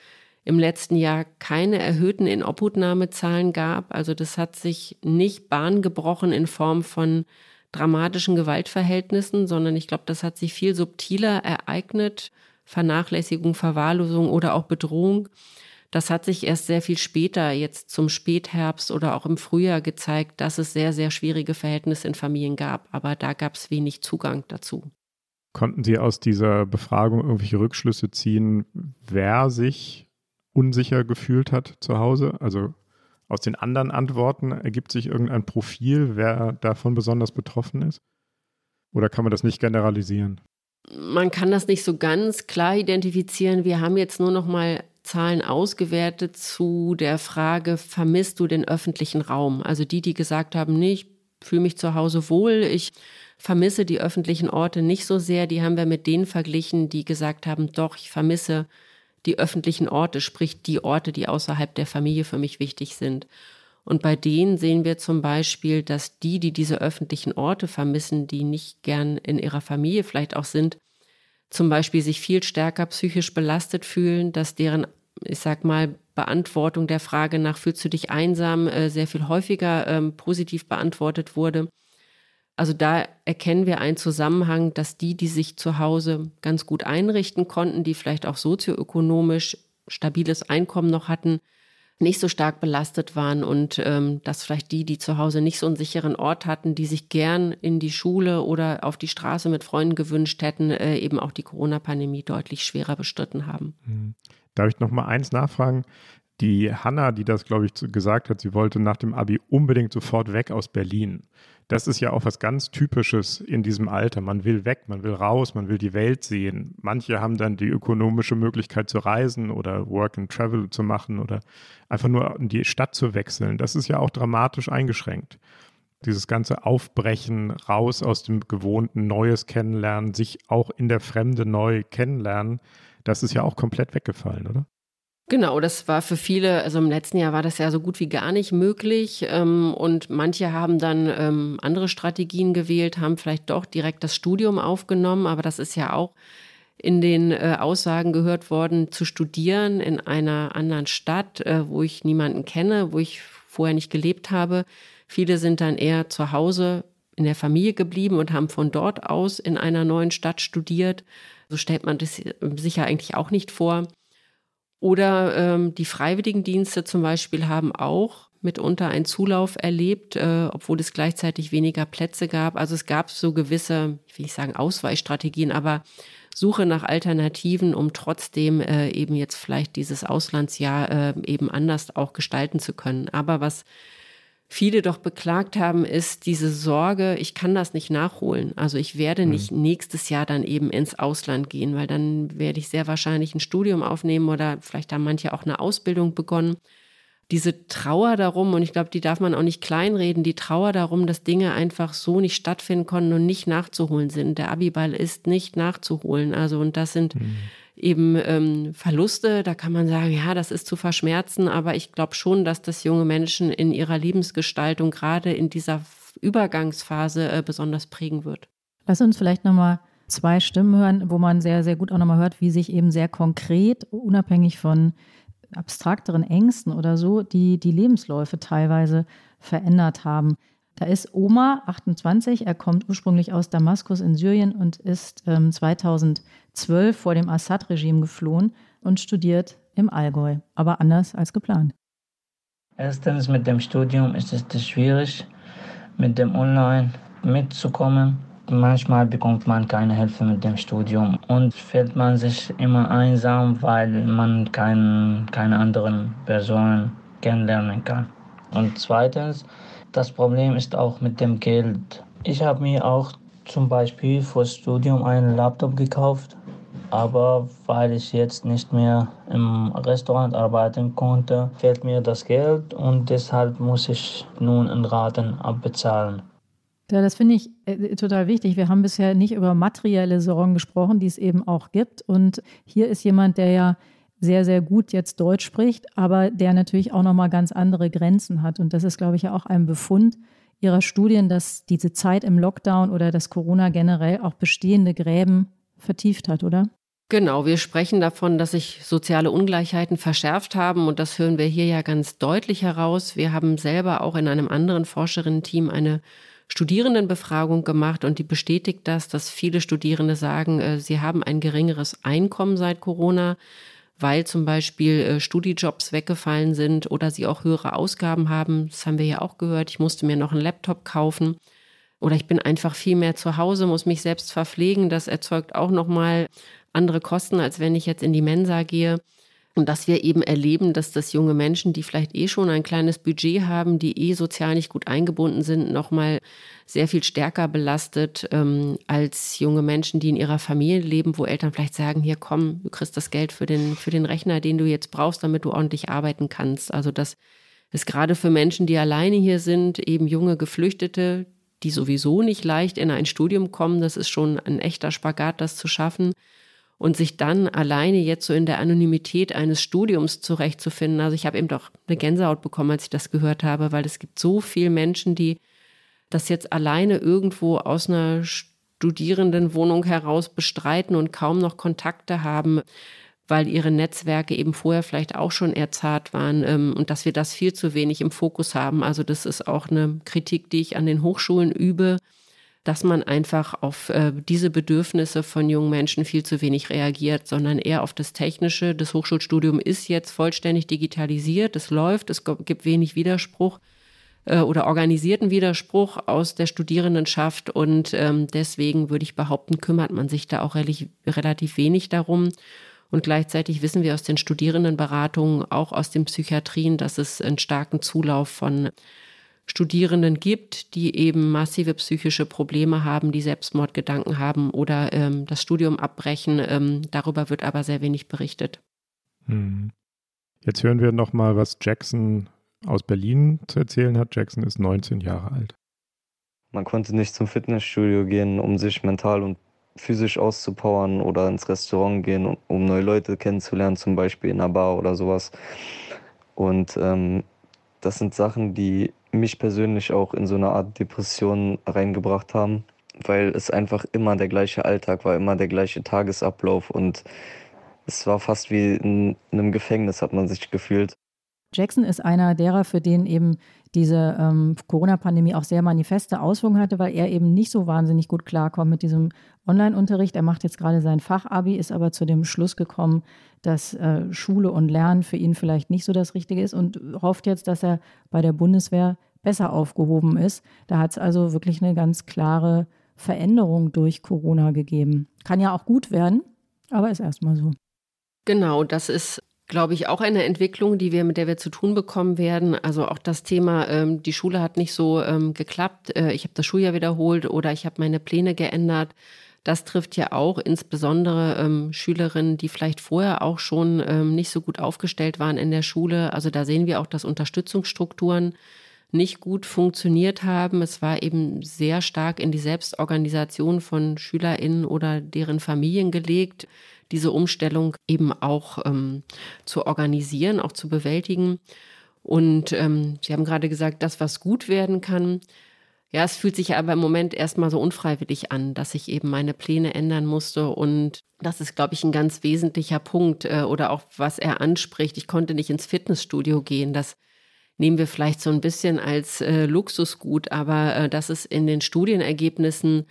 im letzten Jahr keine erhöhten Inobhutnahmezahlen gab. Also das hat sich nicht Bahn gebrochen in Form von dramatischen Gewaltverhältnissen, sondern ich glaube, das hat sich viel subtiler ereignet. Vernachlässigung, Verwahrlosung oder auch Bedrohung. Das hat sich erst sehr viel später, jetzt zum Spätherbst oder auch im Frühjahr gezeigt, dass es sehr, sehr schwierige Verhältnisse in Familien gab. Aber da gab es wenig Zugang dazu. Konnten Sie aus dieser Befragung irgendwelche Rückschlüsse ziehen, wer sich unsicher gefühlt hat zu Hause? Also aus den anderen Antworten ergibt sich irgendein Profil, wer davon besonders betroffen ist? Oder kann man das nicht generalisieren? Man kann das nicht so ganz klar identifizieren. Wir haben jetzt nur noch mal Zahlen ausgewertet zu der Frage, vermisst du den öffentlichen Raum? Also die, die gesagt haben, nee, ich fühle mich zu Hause wohl, ich vermisse die öffentlichen Orte nicht so sehr, die haben wir mit denen verglichen, die gesagt haben, doch, ich vermisse die öffentlichen Orte, sprich die Orte, die außerhalb der Familie für mich wichtig sind. Und bei denen sehen wir zum Beispiel, dass die, die diese öffentlichen Orte vermissen, die nicht gern in ihrer Familie vielleicht auch sind, zum Beispiel sich viel stärker psychisch belastet fühlen, dass deren, ich sag mal, Beantwortung der Frage nach, fühlst du dich einsam, äh, sehr viel häufiger ähm, positiv beantwortet wurde. Also da erkennen wir einen Zusammenhang, dass die, die sich zu Hause ganz gut einrichten konnten, die vielleicht auch sozioökonomisch stabiles Einkommen noch hatten, nicht so stark belastet waren und ähm, dass vielleicht die, die zu Hause nicht so einen sicheren Ort hatten, die sich gern in die Schule oder auf die Straße mit Freunden gewünscht hätten, äh, eben auch die Corona-Pandemie deutlich schwerer bestritten haben. Mhm. Darf ich noch mal eins nachfragen? Die Hanna, die das, glaube ich, gesagt hat, sie wollte nach dem Abi unbedingt sofort weg aus Berlin. Das ist ja auch was ganz Typisches in diesem Alter. Man will weg, man will raus, man will die Welt sehen. Manche haben dann die ökonomische Möglichkeit zu reisen oder Work and Travel zu machen oder einfach nur in die Stadt zu wechseln. Das ist ja auch dramatisch eingeschränkt. Dieses ganze Aufbrechen, raus aus dem Gewohnten, Neues kennenlernen, sich auch in der Fremde neu kennenlernen, das ist ja auch komplett weggefallen, oder? Genau, das war für viele, also im letzten Jahr war das ja so gut wie gar nicht möglich. Ähm, und manche haben dann ähm, andere Strategien gewählt, haben vielleicht doch direkt das Studium aufgenommen, aber das ist ja auch in den äh, Aussagen gehört worden, zu studieren in einer anderen Stadt, äh, wo ich niemanden kenne, wo ich vorher nicht gelebt habe. Viele sind dann eher zu Hause in der Familie geblieben und haben von dort aus in einer neuen Stadt studiert. So stellt man das sich ja eigentlich auch nicht vor. Oder ähm, die Freiwilligendienste zum Beispiel haben auch mitunter einen Zulauf erlebt, äh, obwohl es gleichzeitig weniger Plätze gab. Also es gab so gewisse, ich will nicht sagen Ausweichstrategien, aber Suche nach Alternativen, um trotzdem äh, eben jetzt vielleicht dieses Auslandsjahr äh, eben anders auch gestalten zu können. Aber was viele doch beklagt haben, ist diese Sorge, ich kann das nicht nachholen. Also ich werde mhm. nicht nächstes Jahr dann eben ins Ausland gehen, weil dann werde ich sehr wahrscheinlich ein Studium aufnehmen oder vielleicht haben manche auch eine Ausbildung begonnen. Diese Trauer darum, und ich glaube, die darf man auch nicht kleinreden, die Trauer darum, dass Dinge einfach so nicht stattfinden konnten und nicht nachzuholen sind. Der Abiball ist nicht nachzuholen. Also, und das sind mhm eben ähm, Verluste. Da kann man sagen, ja, das ist zu verschmerzen, aber ich glaube schon, dass das junge Menschen in ihrer Lebensgestaltung gerade in dieser Übergangsphase äh, besonders prägen wird. Lass uns vielleicht nochmal zwei Stimmen hören, wo man sehr, sehr gut auch nochmal hört, wie sich eben sehr konkret, unabhängig von abstrakteren Ängsten oder so, die, die Lebensläufe teilweise verändert haben. Da ist Oma, 28, er kommt ursprünglich aus Damaskus in Syrien und ist ähm, 2012 vor dem Assad-Regime geflohen und studiert im Allgäu, aber anders als geplant. Erstens mit dem Studium ist es schwierig, mit dem Online mitzukommen. Manchmal bekommt man keine Hilfe mit dem Studium und fühlt man sich immer einsam, weil man kein, keine anderen Personen kennenlernen kann. Und zweitens, das Problem ist auch mit dem Geld. Ich habe mir auch zum Beispiel fürs Studium einen Laptop gekauft, aber weil ich jetzt nicht mehr im Restaurant arbeiten konnte, fehlt mir das Geld und deshalb muss ich nun in Raten abbezahlen. Ja, das finde ich äh, total wichtig. Wir haben bisher nicht über materielle Sorgen gesprochen, die es eben auch gibt. Und hier ist jemand, der ja sehr, sehr gut jetzt Deutsch spricht, aber der natürlich auch nochmal ganz andere Grenzen hat. Und das ist, glaube ich, ja auch ein Befund Ihrer Studien, dass diese Zeit im Lockdown oder das Corona generell auch bestehende Gräben vertieft hat, oder? Genau, wir sprechen davon, dass sich soziale Ungleichheiten verschärft haben und das hören wir hier ja ganz deutlich heraus. Wir haben selber auch in einem anderen Forscherinnen-Team eine Studierendenbefragung gemacht und die bestätigt das, dass viele Studierende sagen, äh, sie haben ein geringeres Einkommen seit Corona weil zum Beispiel äh, Studijobs weggefallen sind oder sie auch höhere Ausgaben haben. Das haben wir ja auch gehört. Ich musste mir noch einen Laptop kaufen oder ich bin einfach viel mehr zu Hause, muss mich selbst verpflegen. Das erzeugt auch nochmal andere Kosten, als wenn ich jetzt in die Mensa gehe. Und dass wir eben erleben, dass das junge Menschen, die vielleicht eh schon ein kleines Budget haben, die eh sozial nicht gut eingebunden sind, nochmal sehr viel stärker belastet ähm, als junge Menschen, die in ihrer Familie leben, wo Eltern vielleicht sagen, hier komm, du kriegst das Geld für den, für den Rechner, den du jetzt brauchst, damit du ordentlich arbeiten kannst. Also das ist gerade für Menschen, die alleine hier sind, eben junge Geflüchtete, die sowieso nicht leicht in ein Studium kommen, das ist schon ein echter Spagat, das zu schaffen und sich dann alleine jetzt so in der Anonymität eines Studiums zurechtzufinden. Also ich habe eben doch eine Gänsehaut bekommen, als ich das gehört habe, weil es gibt so viele Menschen, die das jetzt alleine irgendwo aus einer Studierendenwohnung heraus bestreiten und kaum noch Kontakte haben, weil ihre Netzwerke eben vorher vielleicht auch schon eher zart waren ähm, und dass wir das viel zu wenig im Fokus haben. Also das ist auch eine Kritik, die ich an den Hochschulen übe dass man einfach auf äh, diese Bedürfnisse von jungen Menschen viel zu wenig reagiert, sondern eher auf das Technische. Das Hochschulstudium ist jetzt vollständig digitalisiert, es läuft, es gibt wenig Widerspruch äh, oder organisierten Widerspruch aus der Studierendenschaft und ähm, deswegen würde ich behaupten, kümmert man sich da auch relativ, relativ wenig darum. Und gleichzeitig wissen wir aus den Studierendenberatungen, auch aus den Psychiatrien, dass es einen starken Zulauf von Studierenden gibt, die eben massive psychische Probleme haben, die Selbstmordgedanken haben oder ähm, das Studium abbrechen. Ähm, darüber wird aber sehr wenig berichtet. Hm. Jetzt hören wir nochmal, was Jackson aus Berlin zu erzählen hat. Jackson ist 19 Jahre alt. Man konnte nicht zum Fitnessstudio gehen, um sich mental und physisch auszupowern oder ins Restaurant gehen, um neue Leute kennenzulernen, zum Beispiel in einer Bar oder sowas. Und ähm, das sind Sachen, die mich persönlich auch in so eine Art Depression reingebracht haben, weil es einfach immer der gleiche Alltag war, immer der gleiche Tagesablauf und es war fast wie in einem Gefängnis, hat man sich gefühlt. Jackson ist einer derer, für den eben diese ähm, Corona-Pandemie auch sehr manifeste Auswirkungen hatte, weil er eben nicht so wahnsinnig gut klarkommt mit diesem Online-Unterricht. Er macht jetzt gerade sein Fachabi, ist aber zu dem Schluss gekommen, dass äh, Schule und Lernen für ihn vielleicht nicht so das Richtige ist und hofft jetzt, dass er bei der Bundeswehr besser aufgehoben ist. Da hat es also wirklich eine ganz klare Veränderung durch Corona gegeben. Kann ja auch gut werden, aber ist erstmal so. Genau, das ist glaube ich, auch eine Entwicklung, die wir, mit der wir zu tun bekommen werden. Also auch das Thema, ähm, die Schule hat nicht so ähm, geklappt, äh, ich habe das Schuljahr wiederholt oder ich habe meine Pläne geändert. Das trifft ja auch insbesondere ähm, Schülerinnen, die vielleicht vorher auch schon ähm, nicht so gut aufgestellt waren in der Schule. Also da sehen wir auch, dass Unterstützungsstrukturen nicht gut funktioniert haben. Es war eben sehr stark in die Selbstorganisation von SchülerInnen oder deren Familien gelegt diese Umstellung eben auch ähm, zu organisieren, auch zu bewältigen. Und ähm, Sie haben gerade gesagt, das, was gut werden kann, ja, es fühlt sich aber im Moment erstmal so unfreiwillig an, dass ich eben meine Pläne ändern musste. Und das ist, glaube ich, ein ganz wesentlicher Punkt äh, oder auch was er anspricht. Ich konnte nicht ins Fitnessstudio gehen. Das nehmen wir vielleicht so ein bisschen als äh, Luxusgut, aber äh, das ist in den Studienergebnissen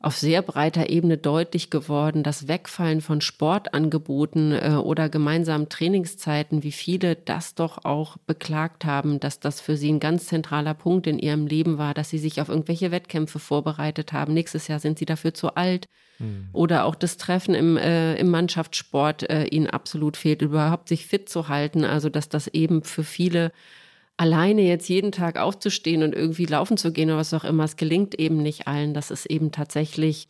auf sehr breiter Ebene deutlich geworden, das Wegfallen von Sportangeboten äh, oder gemeinsamen Trainingszeiten, wie viele das doch auch beklagt haben, dass das für sie ein ganz zentraler Punkt in ihrem Leben war, dass sie sich auf irgendwelche Wettkämpfe vorbereitet haben. Nächstes Jahr sind sie dafür zu alt. Mhm. Oder auch das Treffen im, äh, im Mannschaftssport äh, ihnen absolut fehlt, überhaupt sich fit zu halten. Also dass das eben für viele alleine jetzt jeden Tag aufzustehen und irgendwie laufen zu gehen oder was auch immer, es gelingt eben nicht allen. Das ist eben tatsächlich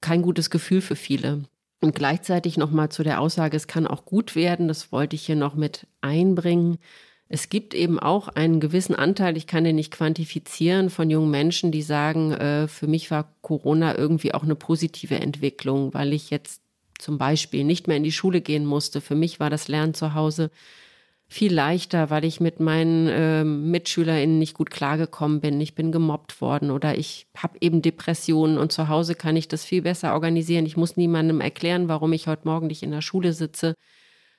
kein gutes Gefühl für viele. Und gleichzeitig nochmal zu der Aussage, es kann auch gut werden, das wollte ich hier noch mit einbringen. Es gibt eben auch einen gewissen Anteil, ich kann den nicht quantifizieren, von jungen Menschen, die sagen, äh, für mich war Corona irgendwie auch eine positive Entwicklung, weil ich jetzt zum Beispiel nicht mehr in die Schule gehen musste. Für mich war das Lernen zu Hause viel leichter, weil ich mit meinen äh, MitschülerInnen nicht gut klargekommen bin. Ich bin gemobbt worden oder ich habe eben Depressionen und zu Hause kann ich das viel besser organisieren. Ich muss niemandem erklären, warum ich heute Morgen nicht in der Schule sitze,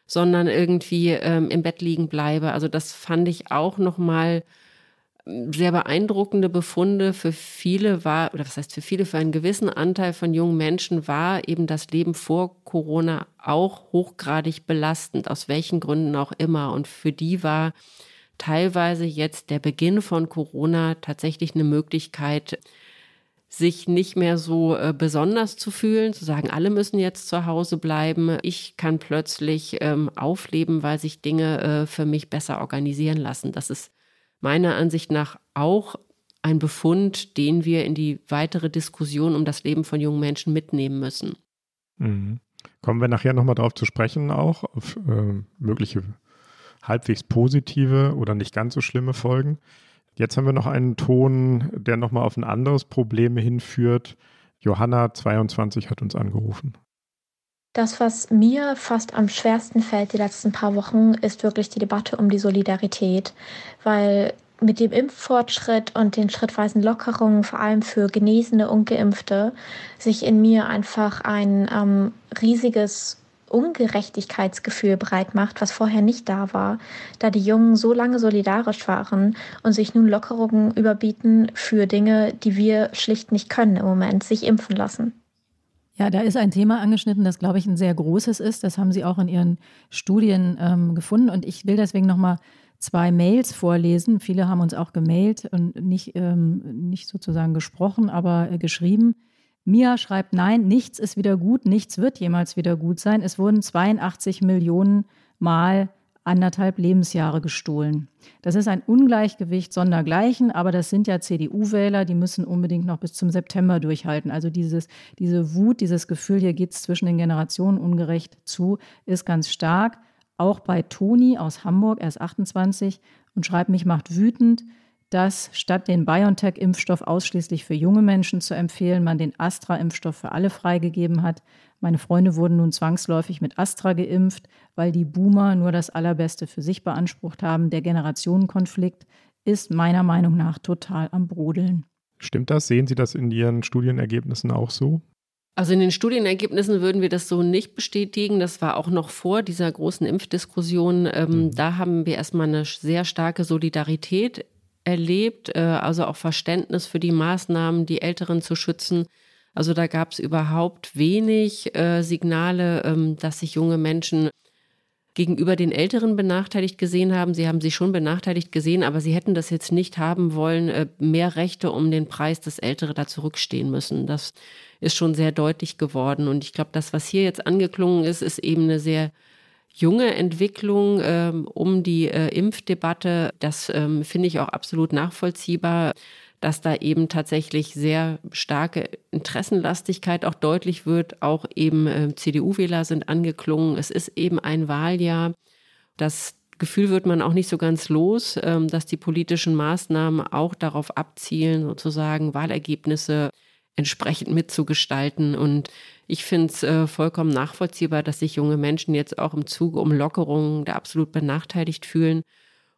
sondern irgendwie ähm, im Bett liegen bleibe. Also das fand ich auch nochmal mal sehr beeindruckende Befunde für viele war, oder was heißt für viele, für einen gewissen Anteil von jungen Menschen war eben das Leben vor Corona auch hochgradig belastend, aus welchen Gründen auch immer. Und für die war teilweise jetzt der Beginn von Corona tatsächlich eine Möglichkeit, sich nicht mehr so äh, besonders zu fühlen, zu sagen, alle müssen jetzt zu Hause bleiben. Ich kann plötzlich ähm, aufleben, weil sich Dinge äh, für mich besser organisieren lassen. Das ist meiner Ansicht nach auch ein Befund, den wir in die weitere Diskussion um das Leben von jungen Menschen mitnehmen müssen. Mhm. Kommen wir nachher nochmal darauf zu sprechen, auch auf äh, mögliche halbwegs positive oder nicht ganz so schlimme Folgen. Jetzt haben wir noch einen Ton, der nochmal auf ein anderes Problem hinführt. Johanna 22 hat uns angerufen. Das, was mir fast am schwersten fällt die letzten paar Wochen, ist wirklich die Debatte um die Solidarität, weil mit dem Impffortschritt und den schrittweisen Lockerungen, vor allem für Genesene und Geimpfte, sich in mir einfach ein ähm, riesiges Ungerechtigkeitsgefühl breit macht, was vorher nicht da war, da die Jungen so lange solidarisch waren und sich nun Lockerungen überbieten für Dinge, die wir schlicht nicht können im Moment, sich impfen lassen. Ja, da ist ein Thema angeschnitten, das, glaube ich, ein sehr großes ist. Das haben Sie auch in Ihren Studien ähm, gefunden. Und ich will deswegen nochmal zwei Mails vorlesen. Viele haben uns auch gemailt und nicht, ähm, nicht sozusagen gesprochen, aber äh, geschrieben. Mia schreibt, nein, nichts ist wieder gut, nichts wird jemals wieder gut sein. Es wurden 82 Millionen Mal anderthalb Lebensjahre gestohlen. Das ist ein Ungleichgewicht sondergleichen, aber das sind ja CDU-Wähler, die müssen unbedingt noch bis zum September durchhalten. Also dieses, diese Wut, dieses Gefühl, hier geht es zwischen den Generationen ungerecht zu, ist ganz stark. Auch bei Toni aus Hamburg, er ist 28 und schreibt, mich macht wütend, dass statt den BioNTech-Impfstoff ausschließlich für junge Menschen zu empfehlen, man den Astra-Impfstoff für alle freigegeben hat. Meine Freunde wurden nun zwangsläufig mit Astra geimpft, weil die Boomer nur das Allerbeste für sich beansprucht haben. Der Generationenkonflikt ist meiner Meinung nach total am Brodeln. Stimmt das? Sehen Sie das in Ihren Studienergebnissen auch so? Also in den Studienergebnissen würden wir das so nicht bestätigen. Das war auch noch vor dieser großen Impfdiskussion. Ähm, mhm. Da haben wir erstmal eine sehr starke Solidarität erlebt, äh, also auch Verständnis für die Maßnahmen, die Älteren zu schützen. Also da gab es überhaupt wenig äh, Signale, ähm, dass sich junge Menschen gegenüber den Älteren benachteiligt gesehen haben. Sie haben sie schon benachteiligt gesehen, aber sie hätten das jetzt nicht haben wollen, äh, mehr Rechte um den Preis, dass Ältere da zurückstehen müssen. Das ist schon sehr deutlich geworden. Und ich glaube, das, was hier jetzt angeklungen ist, ist eben eine sehr junge Entwicklung ähm, um die äh, Impfdebatte. Das ähm, finde ich auch absolut nachvollziehbar dass da eben tatsächlich sehr starke Interessenlastigkeit auch deutlich wird. Auch eben äh, CDU-Wähler sind angeklungen. Es ist eben ein Wahljahr. Das Gefühl wird man auch nicht so ganz los, ähm, dass die politischen Maßnahmen auch darauf abzielen, sozusagen Wahlergebnisse entsprechend mitzugestalten. Und ich finde es äh, vollkommen nachvollziehbar, dass sich junge Menschen jetzt auch im Zuge um Lockerungen da absolut benachteiligt fühlen.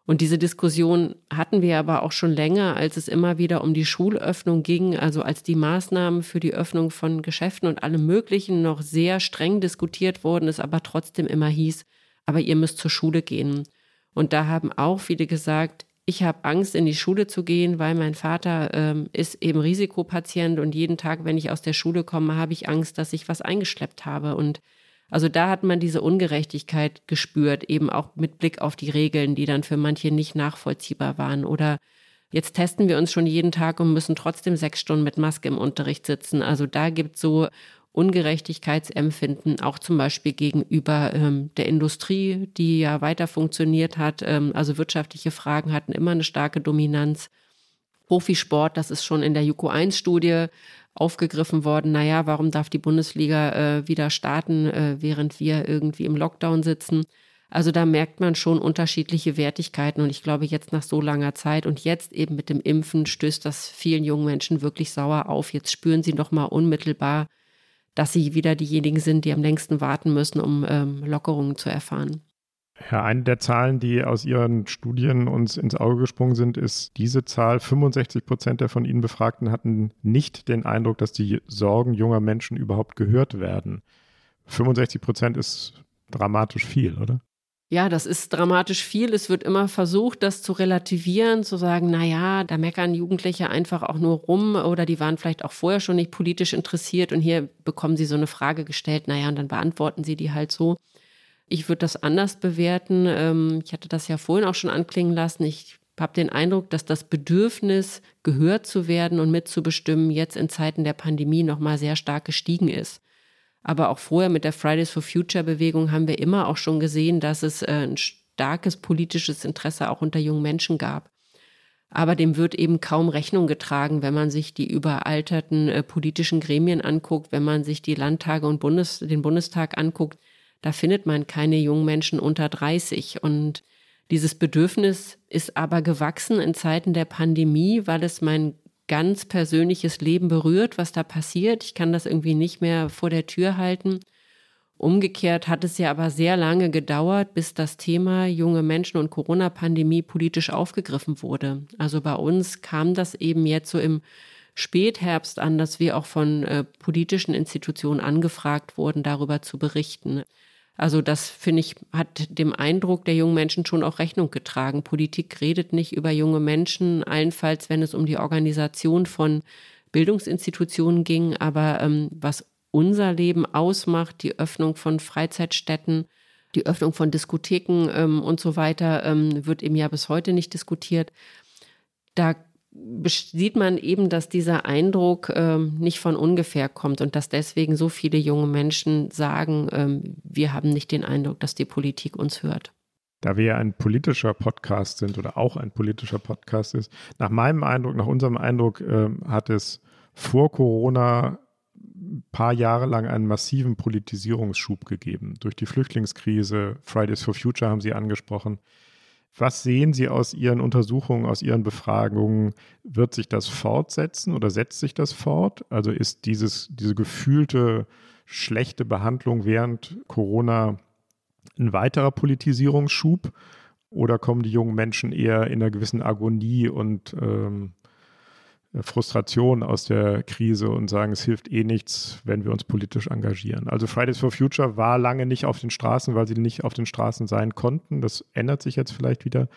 Und diese Diskussion hatten wir aber auch schon länger, als es immer wieder um die Schulöffnung ging, also als die Maßnahmen für die Öffnung von Geschäften und allem Möglichen noch sehr streng diskutiert wurden, es aber trotzdem immer hieß, aber ihr müsst zur Schule gehen. Und da haben auch viele gesagt, ich habe Angst, in die Schule zu gehen, weil mein Vater ähm, ist eben Risikopatient und jeden Tag, wenn ich aus der Schule komme, habe ich Angst, dass ich was eingeschleppt habe. Und also da hat man diese Ungerechtigkeit gespürt, eben auch mit Blick auf die Regeln, die dann für manche nicht nachvollziehbar waren. Oder jetzt testen wir uns schon jeden Tag und müssen trotzdem sechs Stunden mit Maske im Unterricht sitzen. Also da gibt es so Ungerechtigkeitsempfinden, auch zum Beispiel gegenüber ähm, der Industrie, die ja weiter funktioniert hat. Ähm, also wirtschaftliche Fragen hatten immer eine starke Dominanz. Profisport, das ist schon in der Juko 1-Studie aufgegriffen worden, naja, warum darf die Bundesliga äh, wieder starten, äh, während wir irgendwie im Lockdown sitzen. Also da merkt man schon unterschiedliche Wertigkeiten und ich glaube jetzt nach so langer Zeit und jetzt eben mit dem Impfen stößt das vielen jungen Menschen wirklich sauer auf. Jetzt spüren sie noch mal unmittelbar, dass sie wieder diejenigen sind, die am längsten warten müssen, um ähm, Lockerungen zu erfahren. Ja, eine der Zahlen, die aus Ihren Studien uns ins Auge gesprungen sind, ist diese Zahl. 65 Prozent der von Ihnen Befragten hatten nicht den Eindruck, dass die Sorgen junger Menschen überhaupt gehört werden. 65 Prozent ist dramatisch viel, oder? Ja, das ist dramatisch viel. Es wird immer versucht, das zu relativieren, zu sagen, na ja, da meckern Jugendliche einfach auch nur rum oder die waren vielleicht auch vorher schon nicht politisch interessiert und hier bekommen sie so eine Frage gestellt, na ja, und dann beantworten sie die halt so. Ich würde das anders bewerten. Ähm, ich hatte das ja vorhin auch schon anklingen lassen. Ich habe den Eindruck, dass das Bedürfnis, gehört zu werden und mitzubestimmen, jetzt in Zeiten der Pandemie nochmal sehr stark gestiegen ist. Aber auch vorher mit der Fridays for Future Bewegung haben wir immer auch schon gesehen, dass es äh, ein starkes politisches Interesse auch unter jungen Menschen gab. Aber dem wird eben kaum Rechnung getragen, wenn man sich die überalterten äh, politischen Gremien anguckt, wenn man sich die Landtage und Bundes, den Bundestag anguckt da findet man keine jungen Menschen unter 30. Und dieses Bedürfnis ist aber gewachsen in Zeiten der Pandemie, weil es mein ganz persönliches Leben berührt, was da passiert. Ich kann das irgendwie nicht mehr vor der Tür halten. Umgekehrt hat es ja aber sehr lange gedauert, bis das Thema junge Menschen und Corona-Pandemie politisch aufgegriffen wurde. Also bei uns kam das eben jetzt so im Spätherbst an, dass wir auch von äh, politischen Institutionen angefragt wurden, darüber zu berichten. Also das, finde ich, hat dem Eindruck der jungen Menschen schon auch Rechnung getragen. Politik redet nicht über junge Menschen, allenfalls wenn es um die Organisation von Bildungsinstitutionen ging. Aber ähm, was unser Leben ausmacht, die Öffnung von Freizeitstätten, die Öffnung von Diskotheken ähm, und so weiter, ähm, wird eben ja bis heute nicht diskutiert. Da sieht man eben, dass dieser Eindruck ähm, nicht von ungefähr kommt und dass deswegen so viele junge Menschen sagen, ähm, wir haben nicht den Eindruck, dass die Politik uns hört. Da wir ja ein politischer Podcast sind oder auch ein politischer Podcast ist, nach meinem Eindruck, nach unserem Eindruck äh, hat es vor Corona paar Jahre lang einen massiven Politisierungsschub gegeben. Durch die Flüchtlingskrise, Fridays for Future haben Sie angesprochen. Was sehen Sie aus Ihren Untersuchungen, aus Ihren Befragungen? Wird sich das fortsetzen oder setzt sich das fort? Also ist dieses, diese gefühlte schlechte Behandlung während Corona ein weiterer Politisierungsschub? Oder kommen die jungen Menschen eher in einer gewissen Agonie und ähm, Frustration aus der Krise und sagen, es hilft eh nichts, wenn wir uns politisch engagieren. Also Fridays for Future war lange nicht auf den Straßen, weil sie nicht auf den Straßen sein konnten. Das ändert sich jetzt vielleicht wieder.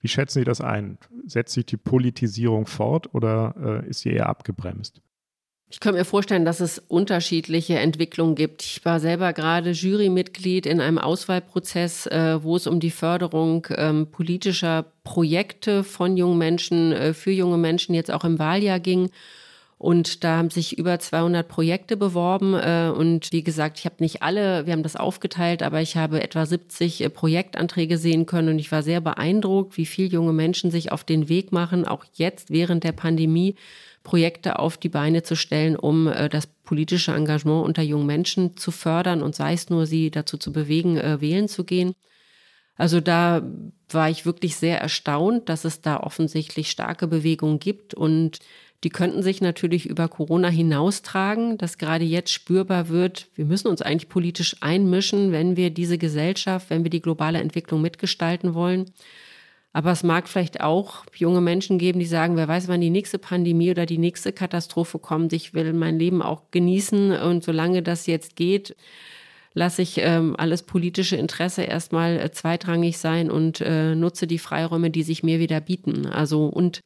Wie schätzen Sie das ein? Setzt sich die Politisierung fort oder äh, ist sie eher abgebremst? Ich könnte mir vorstellen, dass es unterschiedliche Entwicklungen gibt. Ich war selber gerade Jurymitglied in einem Auswahlprozess, äh, wo es um die Förderung ähm, politischer Projekte von jungen Menschen, äh, für junge Menschen jetzt auch im Wahljahr ging. Und da haben sich über 200 Projekte beworben. Äh, und wie gesagt, ich habe nicht alle, wir haben das aufgeteilt, aber ich habe etwa 70 äh, Projektanträge sehen können. Und ich war sehr beeindruckt, wie viel junge Menschen sich auf den Weg machen, auch jetzt während der Pandemie Projekte auf die Beine zu stellen, um äh, das politische Engagement unter jungen Menschen zu fördern und sei es nur, sie dazu zu bewegen, äh, wählen zu gehen. Also da war ich wirklich sehr erstaunt, dass es da offensichtlich starke Bewegungen gibt und die könnten sich natürlich über Corona hinaustragen, dass gerade jetzt spürbar wird, wir müssen uns eigentlich politisch einmischen, wenn wir diese Gesellschaft, wenn wir die globale Entwicklung mitgestalten wollen. Aber es mag vielleicht auch junge Menschen geben, die sagen, wer weiß, wann die nächste Pandemie oder die nächste Katastrophe kommt. Ich will mein Leben auch genießen und solange das jetzt geht, lasse ich ähm, alles politische Interesse erstmal äh, zweitrangig sein und äh, nutze die Freiräume, die sich mir wieder bieten. Also und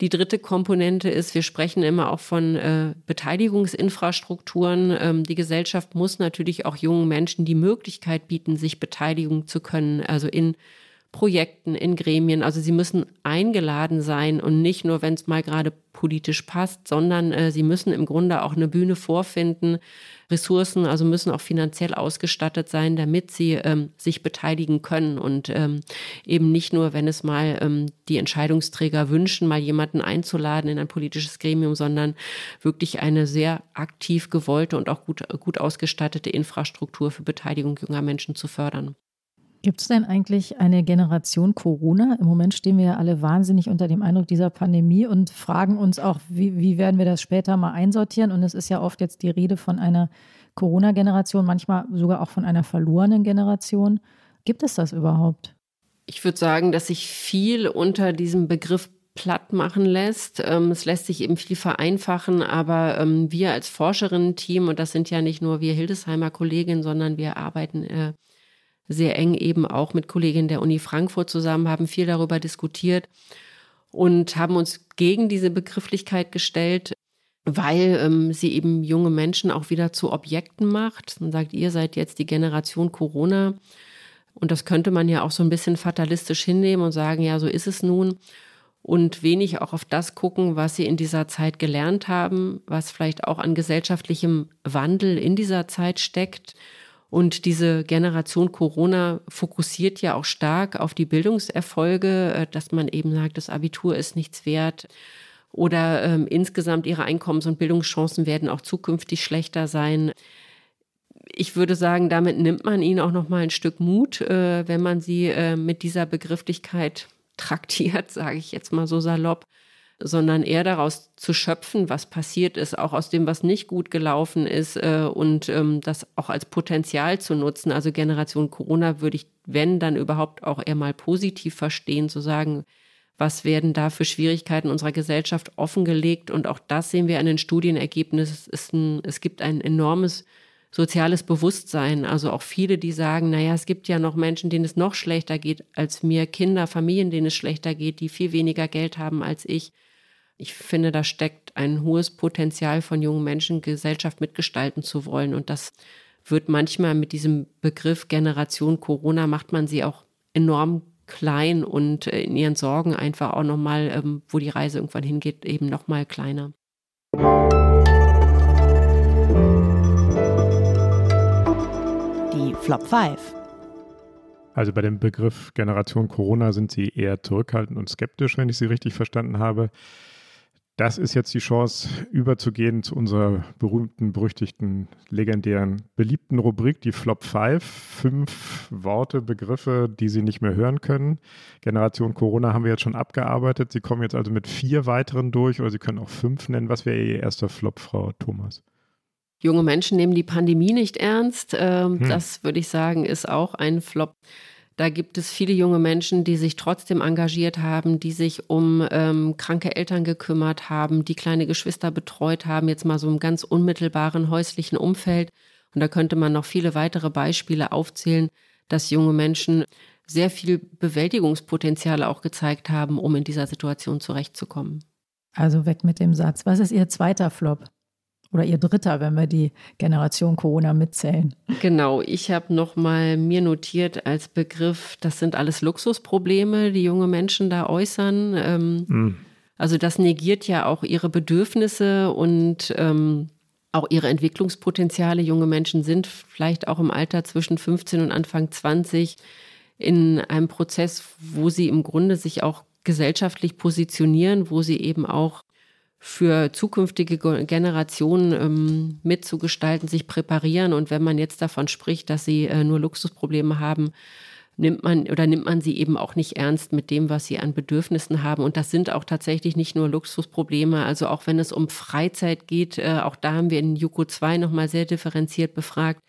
die dritte Komponente ist, wir sprechen immer auch von äh, Beteiligungsinfrastrukturen. Ähm, die Gesellschaft muss natürlich auch jungen Menschen die Möglichkeit bieten, sich beteiligen zu können, also in Projekten, in Gremien. Also sie müssen eingeladen sein und nicht nur, wenn es mal gerade politisch passt, sondern äh, sie müssen im Grunde auch eine Bühne vorfinden, Ressourcen, also müssen auch finanziell ausgestattet sein, damit sie ähm, sich beteiligen können und ähm, eben nicht nur, wenn es mal ähm, die Entscheidungsträger wünschen, mal jemanden einzuladen in ein politisches Gremium, sondern wirklich eine sehr aktiv gewollte und auch gut, gut ausgestattete Infrastruktur für Beteiligung junger Menschen zu fördern. Gibt es denn eigentlich eine Generation Corona? Im Moment stehen wir ja alle wahnsinnig unter dem Eindruck dieser Pandemie und fragen uns auch, wie, wie werden wir das später mal einsortieren? Und es ist ja oft jetzt die Rede von einer Corona-Generation, manchmal sogar auch von einer verlorenen Generation. Gibt es das überhaupt? Ich würde sagen, dass sich viel unter diesem Begriff platt machen lässt. Ähm, es lässt sich eben viel vereinfachen, aber ähm, wir als Forscherinnen-Team, und das sind ja nicht nur wir Hildesheimer Kolleginnen, sondern wir arbeiten äh, sehr eng eben auch mit Kolleginnen der Uni Frankfurt zusammen, haben viel darüber diskutiert und haben uns gegen diese Begrifflichkeit gestellt, weil ähm, sie eben junge Menschen auch wieder zu Objekten macht. Man sagt, ihr seid jetzt die Generation Corona. Und das könnte man ja auch so ein bisschen fatalistisch hinnehmen und sagen, ja, so ist es nun. Und wenig auch auf das gucken, was sie in dieser Zeit gelernt haben, was vielleicht auch an gesellschaftlichem Wandel in dieser Zeit steckt und diese Generation Corona fokussiert ja auch stark auf die Bildungserfolge, äh, dass man eben sagt, das Abitur ist nichts wert oder ähm, insgesamt ihre Einkommens- und Bildungschancen werden auch zukünftig schlechter sein. Ich würde sagen, damit nimmt man ihnen auch noch mal ein Stück Mut, äh, wenn man sie äh, mit dieser Begrifflichkeit traktiert, <laughs> sage ich jetzt mal so salopp. Sondern eher daraus zu schöpfen, was passiert ist, auch aus dem, was nicht gut gelaufen ist äh, und ähm, das auch als Potenzial zu nutzen. Also Generation Corona würde ich, wenn, dann überhaupt auch eher mal positiv verstehen, zu sagen, was werden da für Schwierigkeiten unserer Gesellschaft offengelegt. Und auch das sehen wir an den Studienergebnissen. Es, es gibt ein enormes soziales Bewusstsein. Also auch viele, die sagen, naja, es gibt ja noch Menschen, denen es noch schlechter geht als mir, Kinder, Familien, denen es schlechter geht, die viel weniger Geld haben als ich. Ich finde, da steckt ein hohes Potenzial von jungen Menschen, Gesellschaft mitgestalten zu wollen. Und das wird manchmal mit diesem Begriff Generation Corona, macht man sie auch enorm klein und äh, in ihren Sorgen einfach auch nochmal, ähm, wo die Reise irgendwann hingeht, eben nochmal kleiner. Die Flop 5. Also bei dem Begriff Generation Corona sind Sie eher zurückhaltend und skeptisch, wenn ich Sie richtig verstanden habe. Das ist jetzt die Chance, überzugehen zu unserer berühmten, berüchtigten, legendären, beliebten Rubrik, die Flop 5. Fünf Worte, Begriffe, die Sie nicht mehr hören können. Generation Corona haben wir jetzt schon abgearbeitet. Sie kommen jetzt also mit vier weiteren durch oder Sie können auch fünf nennen. Was wäre Ihr erster Flop, Frau Thomas? Junge Menschen nehmen die Pandemie nicht ernst. Ähm, hm. Das würde ich sagen, ist auch ein Flop. Da gibt es viele junge Menschen, die sich trotzdem engagiert haben, die sich um ähm, kranke Eltern gekümmert haben, die kleine Geschwister betreut haben, jetzt mal so im ganz unmittelbaren häuslichen Umfeld. Und da könnte man noch viele weitere Beispiele aufzählen, dass junge Menschen sehr viel Bewältigungspotenziale auch gezeigt haben, um in dieser Situation zurechtzukommen. Also weg mit dem Satz. Was ist Ihr zweiter Flop? Oder ihr dritter, wenn wir die Generation Corona mitzählen. Genau, ich habe noch mal mir notiert als Begriff, das sind alles Luxusprobleme, die junge Menschen da äußern. Ähm, mhm. Also das negiert ja auch ihre Bedürfnisse und ähm, auch ihre Entwicklungspotenziale. Junge Menschen sind vielleicht auch im Alter zwischen 15 und Anfang 20 in einem Prozess, wo sie im Grunde sich auch gesellschaftlich positionieren, wo sie eben auch für zukünftige Generationen ähm, mitzugestalten, sich präparieren. Und wenn man jetzt davon spricht, dass sie äh, nur Luxusprobleme haben, nimmt man oder nimmt man sie eben auch nicht ernst mit dem, was sie an Bedürfnissen haben. Und das sind auch tatsächlich nicht nur Luxusprobleme. Also auch wenn es um Freizeit geht, äh, auch da haben wir in Juko 2 nochmal sehr differenziert befragt,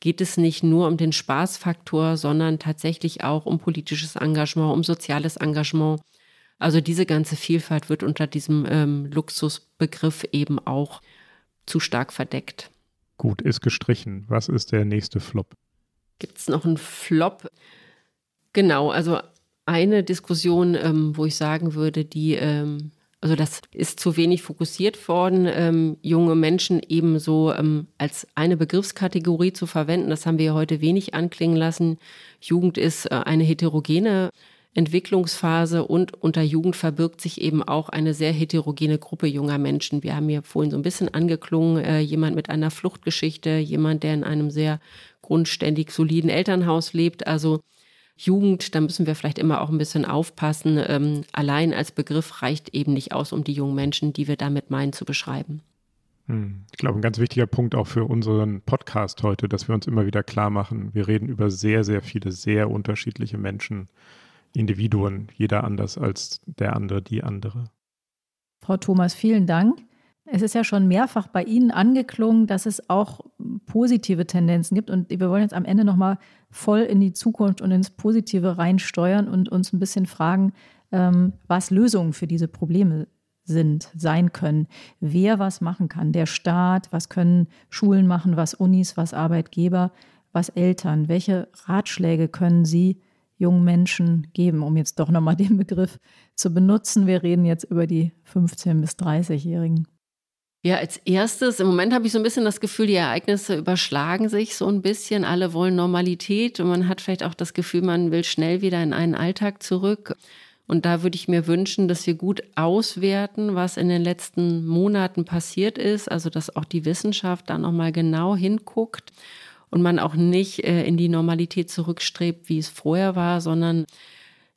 geht es nicht nur um den Spaßfaktor, sondern tatsächlich auch um politisches Engagement, um soziales Engagement. Also diese ganze Vielfalt wird unter diesem ähm, Luxusbegriff eben auch zu stark verdeckt. Gut, ist gestrichen. Was ist der nächste Flop? Gibt es noch einen Flop? Genau, also eine Diskussion, ähm, wo ich sagen würde, die, ähm, also das ist zu wenig fokussiert worden, ähm, junge Menschen ebenso ähm, als eine Begriffskategorie zu verwenden. Das haben wir heute wenig anklingen lassen. Jugend ist äh, eine heterogene Entwicklungsphase und unter Jugend verbirgt sich eben auch eine sehr heterogene Gruppe junger Menschen. Wir haben hier vorhin so ein bisschen angeklungen, äh, jemand mit einer Fluchtgeschichte, jemand, der in einem sehr grundständig soliden Elternhaus lebt. Also Jugend, da müssen wir vielleicht immer auch ein bisschen aufpassen. Ähm, allein als Begriff reicht eben nicht aus, um die jungen Menschen, die wir damit meinen, zu beschreiben. Hm. Ich glaube, ein ganz wichtiger Punkt auch für unseren Podcast heute, dass wir uns immer wieder klar machen, wir reden über sehr, sehr viele, sehr unterschiedliche Menschen Individuen, jeder anders als der andere, die andere. Frau Thomas, vielen Dank. Es ist ja schon mehrfach bei Ihnen angeklungen, dass es auch positive Tendenzen gibt. Und wir wollen jetzt am Ende nochmal voll in die Zukunft und ins Positive reinsteuern und uns ein bisschen fragen, ähm, was Lösungen für diese Probleme sind, sein können, wer was machen kann, der Staat, was können Schulen machen, was Unis, was Arbeitgeber, was Eltern, welche Ratschläge können Sie jungen Menschen geben, um jetzt doch nochmal <laughs> den Begriff zu benutzen. Wir reden jetzt über die 15- bis 30-Jährigen. Ja, als erstes, im Moment habe ich so ein bisschen das Gefühl, die Ereignisse überschlagen sich so ein bisschen. Alle wollen Normalität und man hat vielleicht auch das Gefühl, man will schnell wieder in einen Alltag zurück. Und da würde ich mir wünschen, dass wir gut auswerten, was in den letzten Monaten passiert ist. Also, dass auch die Wissenschaft da nochmal genau hinguckt und man auch nicht äh, in die Normalität zurückstrebt, wie es vorher war, sondern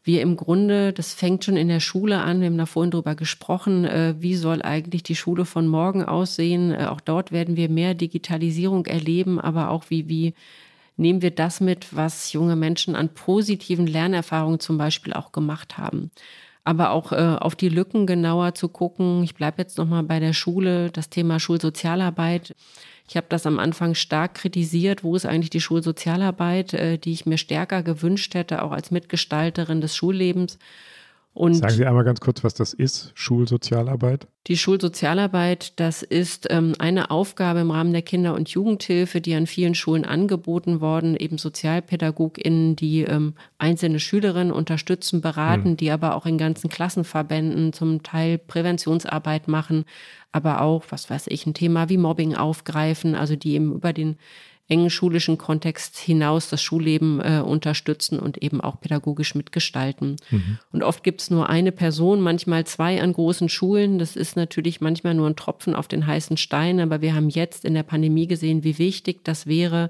wir im Grunde, das fängt schon in der Schule an, wir haben da vorhin drüber gesprochen, äh, wie soll eigentlich die Schule von morgen aussehen. Äh, auch dort werden wir mehr Digitalisierung erleben, aber auch wie, wie nehmen wir das mit, was junge Menschen an positiven Lernerfahrungen zum Beispiel auch gemacht haben. aber auch äh, auf die Lücken genauer zu gucken. Ich bleibe jetzt nochmal bei der Schule, das Thema Schulsozialarbeit. Ich habe das am Anfang stark kritisiert. Wo ist eigentlich die Schulsozialarbeit, äh, die ich mir stärker gewünscht hätte, auch als Mitgestalterin des Schullebens? Und Sagen Sie einmal ganz kurz, was das ist, Schulsozialarbeit? Die Schulsozialarbeit, das ist ähm, eine Aufgabe im Rahmen der Kinder- und Jugendhilfe, die an vielen Schulen angeboten worden, eben SozialpädagogInnen, die ähm, einzelne Schülerinnen unterstützen, beraten, hm. die aber auch in ganzen Klassenverbänden zum Teil Präventionsarbeit machen, aber auch, was weiß ich, ein Thema wie Mobbing aufgreifen, also die eben über den engen schulischen Kontext hinaus das Schulleben äh, unterstützen und eben auch pädagogisch mitgestalten. Mhm. Und oft gibt es nur eine Person, manchmal zwei an großen Schulen. Das ist natürlich manchmal nur ein Tropfen auf den heißen Stein, aber wir haben jetzt in der Pandemie gesehen, wie wichtig das wäre,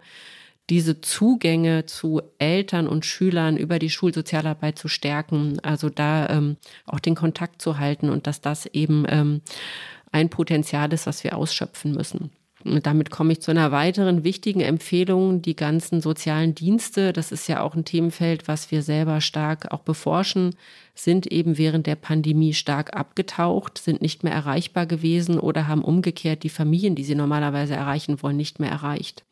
diese Zugänge zu Eltern und Schülern über die Schulsozialarbeit zu stärken, also da ähm, auch den Kontakt zu halten und dass das eben ähm, ein Potenzial ist, was wir ausschöpfen müssen. Und damit komme ich zu einer weiteren wichtigen Empfehlung. Die ganzen sozialen Dienste, das ist ja auch ein Themenfeld, was wir selber stark auch beforschen, sind eben während der Pandemie stark abgetaucht, sind nicht mehr erreichbar gewesen oder haben umgekehrt die Familien, die sie normalerweise erreichen wollen, nicht mehr erreicht.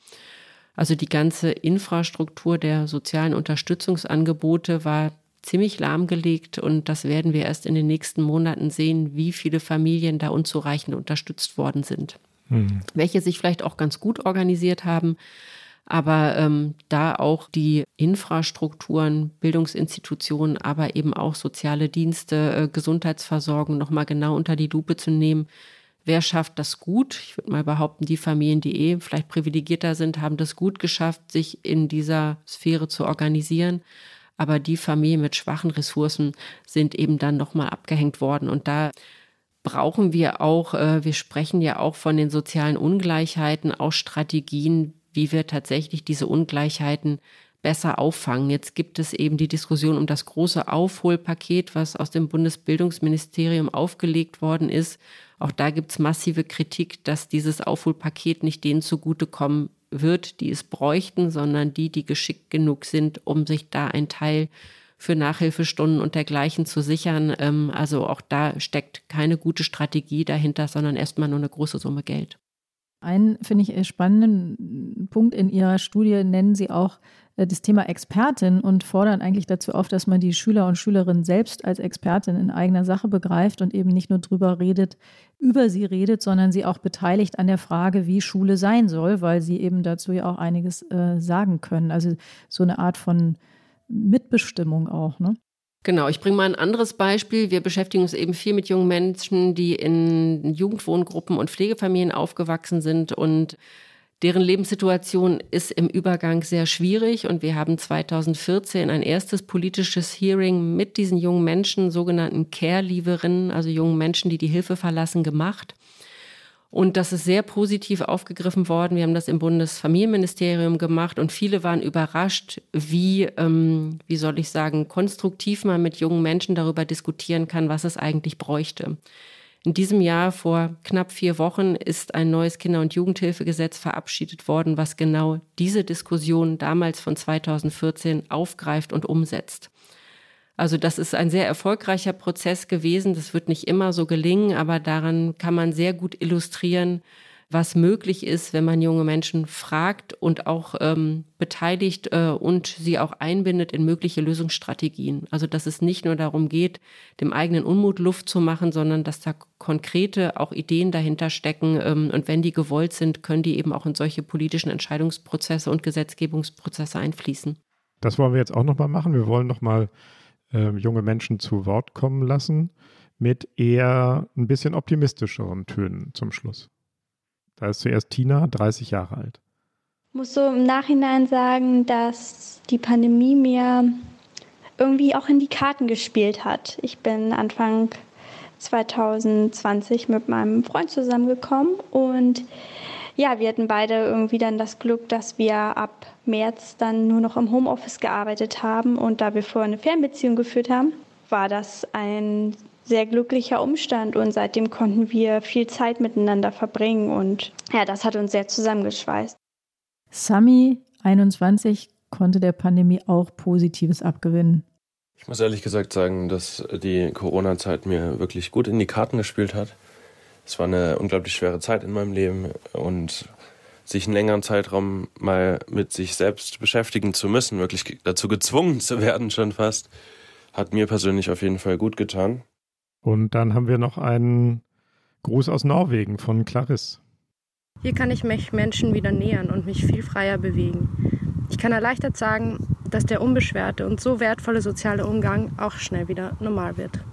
Also die ganze Infrastruktur der sozialen Unterstützungsangebote war ziemlich lahmgelegt und das werden wir erst in den nächsten Monaten sehen, wie viele Familien da unzureichend unterstützt worden sind mhm. welche sich vielleicht auch ganz gut organisiert haben. Aber ähm, da auch die Infrastrukturen, Bildungsinstitutionen, aber eben auch soziale Dienste, äh, Gesundheitsversorgung nochmal genau unter die Lupe zu nehmen. Wer schafft das gut? Ich würde mal behaupten, die Familien, die eh vielleicht privilegierter sind, haben das gut geschafft, sich in dieser Sphäre zu organisieren. Aber die Familien mit schwachen Ressourcen sind eben dann nochmal abgehängt worden. Und da brauchen wir auch, äh, wir sprechen ja auch von den sozialen Ungleichheiten, auch Strategien, wie wir tatsächlich diese Ungleichheiten besser auffangen. Jetzt gibt es eben die Diskussion um das große Aufholpaket, was aus dem Bundesbildungsministerium aufgelegt worden ist. Auch da gibt es massive Kritik, dass dieses Aufholpaket nicht denen zugutekommen wird, die es bräuchten, sondern die, die geschickt genug sind, um sich da ein Teil für Nachhilfestunden und dergleichen zu sichern. Ähm, also auch da steckt keine gute Strategie dahinter, sondern erstmal nur eine große Summe Geld. Einen, finde ich, äh, spannenden Punkt in Ihrer Studie nennen Sie auch äh, das Thema Expertin und fordern eigentlich dazu auf, dass man die Schüler und Schülerinnen selbst als Expertin in eigener Sache begreift und eben nicht nur drüber redet, über sie redet, sondern sie auch beteiligt an der Frage, wie Schule sein soll, weil sie eben dazu ja auch einiges äh, sagen können. Also so eine Art von Mitbestimmung auch, ne? Genau, ich bringe mal ein anderes Beispiel. Wir beschäftigen uns eben viel mit jungen Menschen, die in Jugendwohngruppen und Pflegefamilien aufgewachsen sind und deren Lebenssituation ist im Übergang sehr schwierig. Und wir haben 2014 ein erstes politisches Hearing mit diesen jungen Menschen, sogenannten Care-Lieverinnen, also jungen Menschen, die die Hilfe verlassen, gemacht. Und das ist sehr positiv aufgegriffen worden. Wir haben das im Bundesfamilienministerium gemacht und viele waren überrascht, wie, ähm, wie soll ich sagen, konstruktiv man mit jungen Menschen darüber diskutieren kann, was es eigentlich bräuchte. In diesem Jahr, vor knapp vier Wochen, ist ein neues Kinder- und Jugendhilfegesetz verabschiedet worden, was genau diese Diskussion damals von 2014 aufgreift und umsetzt. Also das ist ein sehr erfolgreicher Prozess gewesen. Das wird nicht immer so gelingen, aber daran kann man sehr gut illustrieren, was möglich ist, wenn man junge Menschen fragt und auch ähm, beteiligt äh, und sie auch einbindet in mögliche Lösungsstrategien. Also dass es nicht nur darum geht, dem eigenen Unmut Luft zu machen, sondern dass da konkrete auch Ideen dahinter stecken. Ähm, und wenn die gewollt sind, können die eben auch in solche politischen Entscheidungsprozesse und Gesetzgebungsprozesse einfließen. Das wollen wir jetzt auch nochmal machen. Wir wollen nochmal äh, junge Menschen zu Wort kommen lassen mit eher ein bisschen optimistischeren Tönen zum Schluss. Da ist zuerst Tina, 30 Jahre alt. Ich muss so im Nachhinein sagen, dass die Pandemie mir irgendwie auch in die Karten gespielt hat. Ich bin Anfang 2020 mit meinem Freund zusammengekommen und ja, wir hatten beide irgendwie dann das Glück, dass wir ab März dann nur noch im Homeoffice gearbeitet haben. Und da wir vorher eine Fernbeziehung geführt haben, war das ein sehr glücklicher Umstand und seitdem konnten wir viel Zeit miteinander verbringen und ja, das hat uns sehr zusammengeschweißt. Sami, 21, konnte der Pandemie auch Positives abgewinnen. Ich muss ehrlich gesagt sagen, dass die Corona-Zeit mir wirklich gut in die Karten gespielt hat. Es war eine unglaublich schwere Zeit in meinem Leben und sich einen längeren Zeitraum mal mit sich selbst beschäftigen zu müssen, wirklich dazu gezwungen zu werden schon fast, hat mir persönlich auf jeden Fall gut getan. Und dann haben wir noch einen Gruß aus Norwegen von Clarisse. Hier kann ich mich Menschen wieder nähern und mich viel freier bewegen. Ich kann erleichtert sagen, dass der unbeschwerte und so wertvolle soziale Umgang auch schnell wieder normal wird.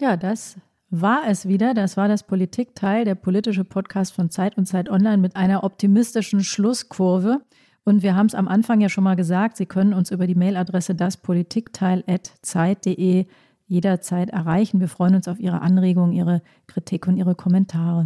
Ja, das war es wieder. Das war das Politikteil, der politische Podcast von Zeit und Zeit Online mit einer optimistischen Schlusskurve. Und wir haben es am Anfang ja schon mal gesagt, Sie können uns über die Mailadresse daspolitikteil.zeit.de jederzeit erreichen. Wir freuen uns auf Ihre Anregungen, Ihre Kritik und Ihre Kommentare.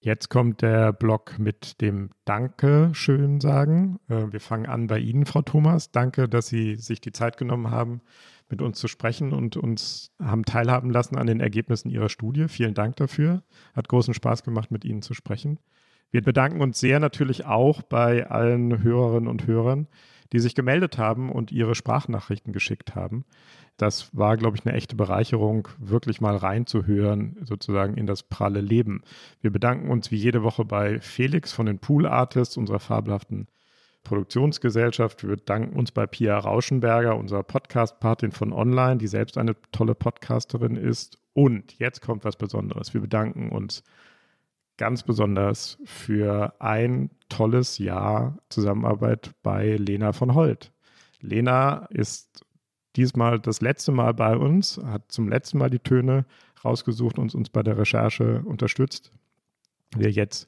Jetzt kommt der Blog mit dem Danke schön sagen. Äh, wir fangen an bei Ihnen, Frau Thomas. Danke, dass Sie sich die Zeit genommen haben, mit uns zu sprechen und uns haben teilhaben lassen an den Ergebnissen Ihrer Studie. Vielen Dank dafür. Hat großen Spaß gemacht, mit Ihnen zu sprechen. Wir bedanken uns sehr natürlich auch bei allen Hörerinnen und Hörern, die sich gemeldet haben und ihre Sprachnachrichten geschickt haben. Das war, glaube ich, eine echte Bereicherung, wirklich mal reinzuhören, sozusagen in das pralle Leben. Wir bedanken uns wie jede Woche bei Felix von den Pool Artists, unserer fabelhaften Produktionsgesellschaft. Wir bedanken uns bei Pia Rauschenberger, unserer Podcast-Patin von Online, die selbst eine tolle Podcasterin ist. Und jetzt kommt was Besonderes. Wir bedanken uns ganz besonders für ein tolles Jahr Zusammenarbeit bei Lena von Holt. Lena ist diesmal das letzte Mal bei uns, hat zum letzten Mal die Töne rausgesucht und uns bei der Recherche unterstützt. Wir jetzt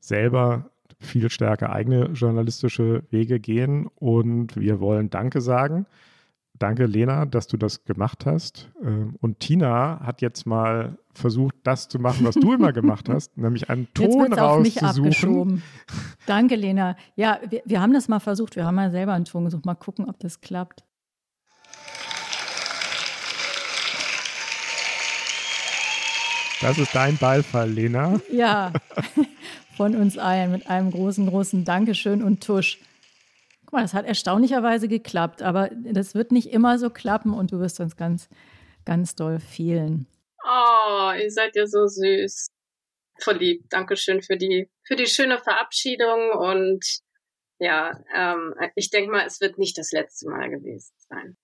selber viel stärker eigene journalistische Wege gehen und wir wollen Danke sagen. Danke, Lena, dass du das gemacht hast. Ähm, und Tina hat jetzt mal versucht, das zu machen, was du immer <laughs> gemacht hast, nämlich einen Ton rauszusuchen. Danke, Lena. Ja, wir, wir haben das mal versucht. Wir haben ja selber einen Ton gesucht. Mal gucken, ob das klappt. Das ist dein Beifall, Lena. Ja, <laughs> von uns allen mit einem großen, großen Dankeschön und Tusch. Guck mal, das hat erstaunlicherweise geklappt, aber das wird nicht immer so klappen und du wirst uns ganz, ganz doll fehlen. Oh, ihr seid ja so süß. Voll lieb. Dankeschön für die, für die schöne Verabschiedung und ja, ähm, ich denke mal, es wird nicht das letzte Mal gewesen sein.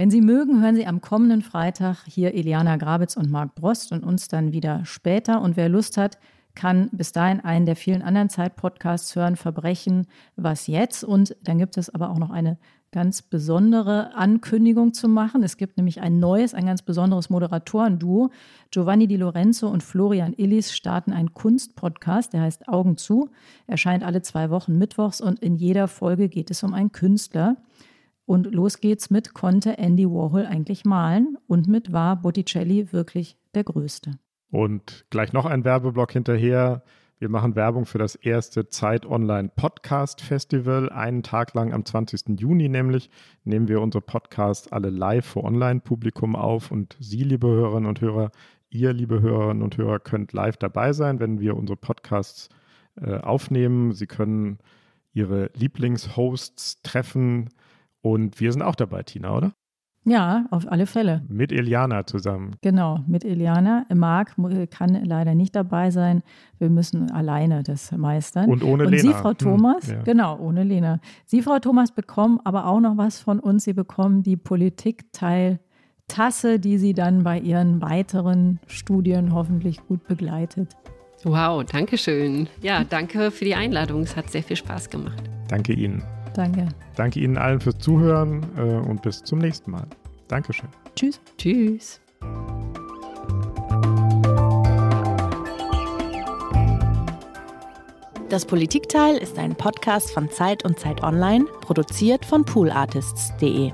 Wenn Sie mögen, hören Sie am kommenden Freitag hier Eliana Grabitz und Marc Brost und uns dann wieder später. Und wer Lust hat, kann bis dahin einen der vielen anderen Zeit-Podcasts hören, Verbrechen, was jetzt. Und dann gibt es aber auch noch eine ganz besondere Ankündigung zu machen. Es gibt nämlich ein neues, ein ganz besonderes Moderatoren-Duo. Giovanni Di Lorenzo und Florian Illis starten einen Kunstpodcast, der heißt Augen zu, erscheint alle zwei Wochen mittwochs und in jeder Folge geht es um einen Künstler. Und los geht's mit Konnte Andy Warhol eigentlich malen und mit War Botticelli wirklich der Größte. Und gleich noch ein Werbeblock hinterher. Wir machen Werbung für das erste Zeit Online Podcast Festival. Einen Tag lang am 20. Juni nämlich nehmen wir unsere Podcasts alle live vor Online-Publikum auf und Sie, liebe Hörerinnen und Hörer, ihr, liebe Hörerinnen und Hörer, könnt live dabei sein, wenn wir unsere Podcasts äh, aufnehmen. Sie können Ihre Lieblingshosts treffen, und wir sind auch dabei, Tina, oder? Ja, auf alle Fälle. Mit Eliana zusammen. Genau, mit Eliana. Marc kann leider nicht dabei sein. Wir müssen alleine das meistern. Und ohne Und Lena. Sie, Frau Thomas, hm, ja. genau, ohne Lena. Sie, Frau Thomas, bekommen aber auch noch was von uns. Sie bekommen die Politikteil-Tasse, die Sie dann bei Ihren weiteren Studien hoffentlich gut begleitet. Wow, danke schön. Ja, danke für die Einladung. Es hat sehr viel Spaß gemacht. Danke Ihnen. Danke. Danke Ihnen allen fürs Zuhören äh, und bis zum nächsten Mal. Dankeschön. Tschüss. Tschüss. Das Politikteil ist ein Podcast von Zeit und Zeit Online, produziert von poolartists.de.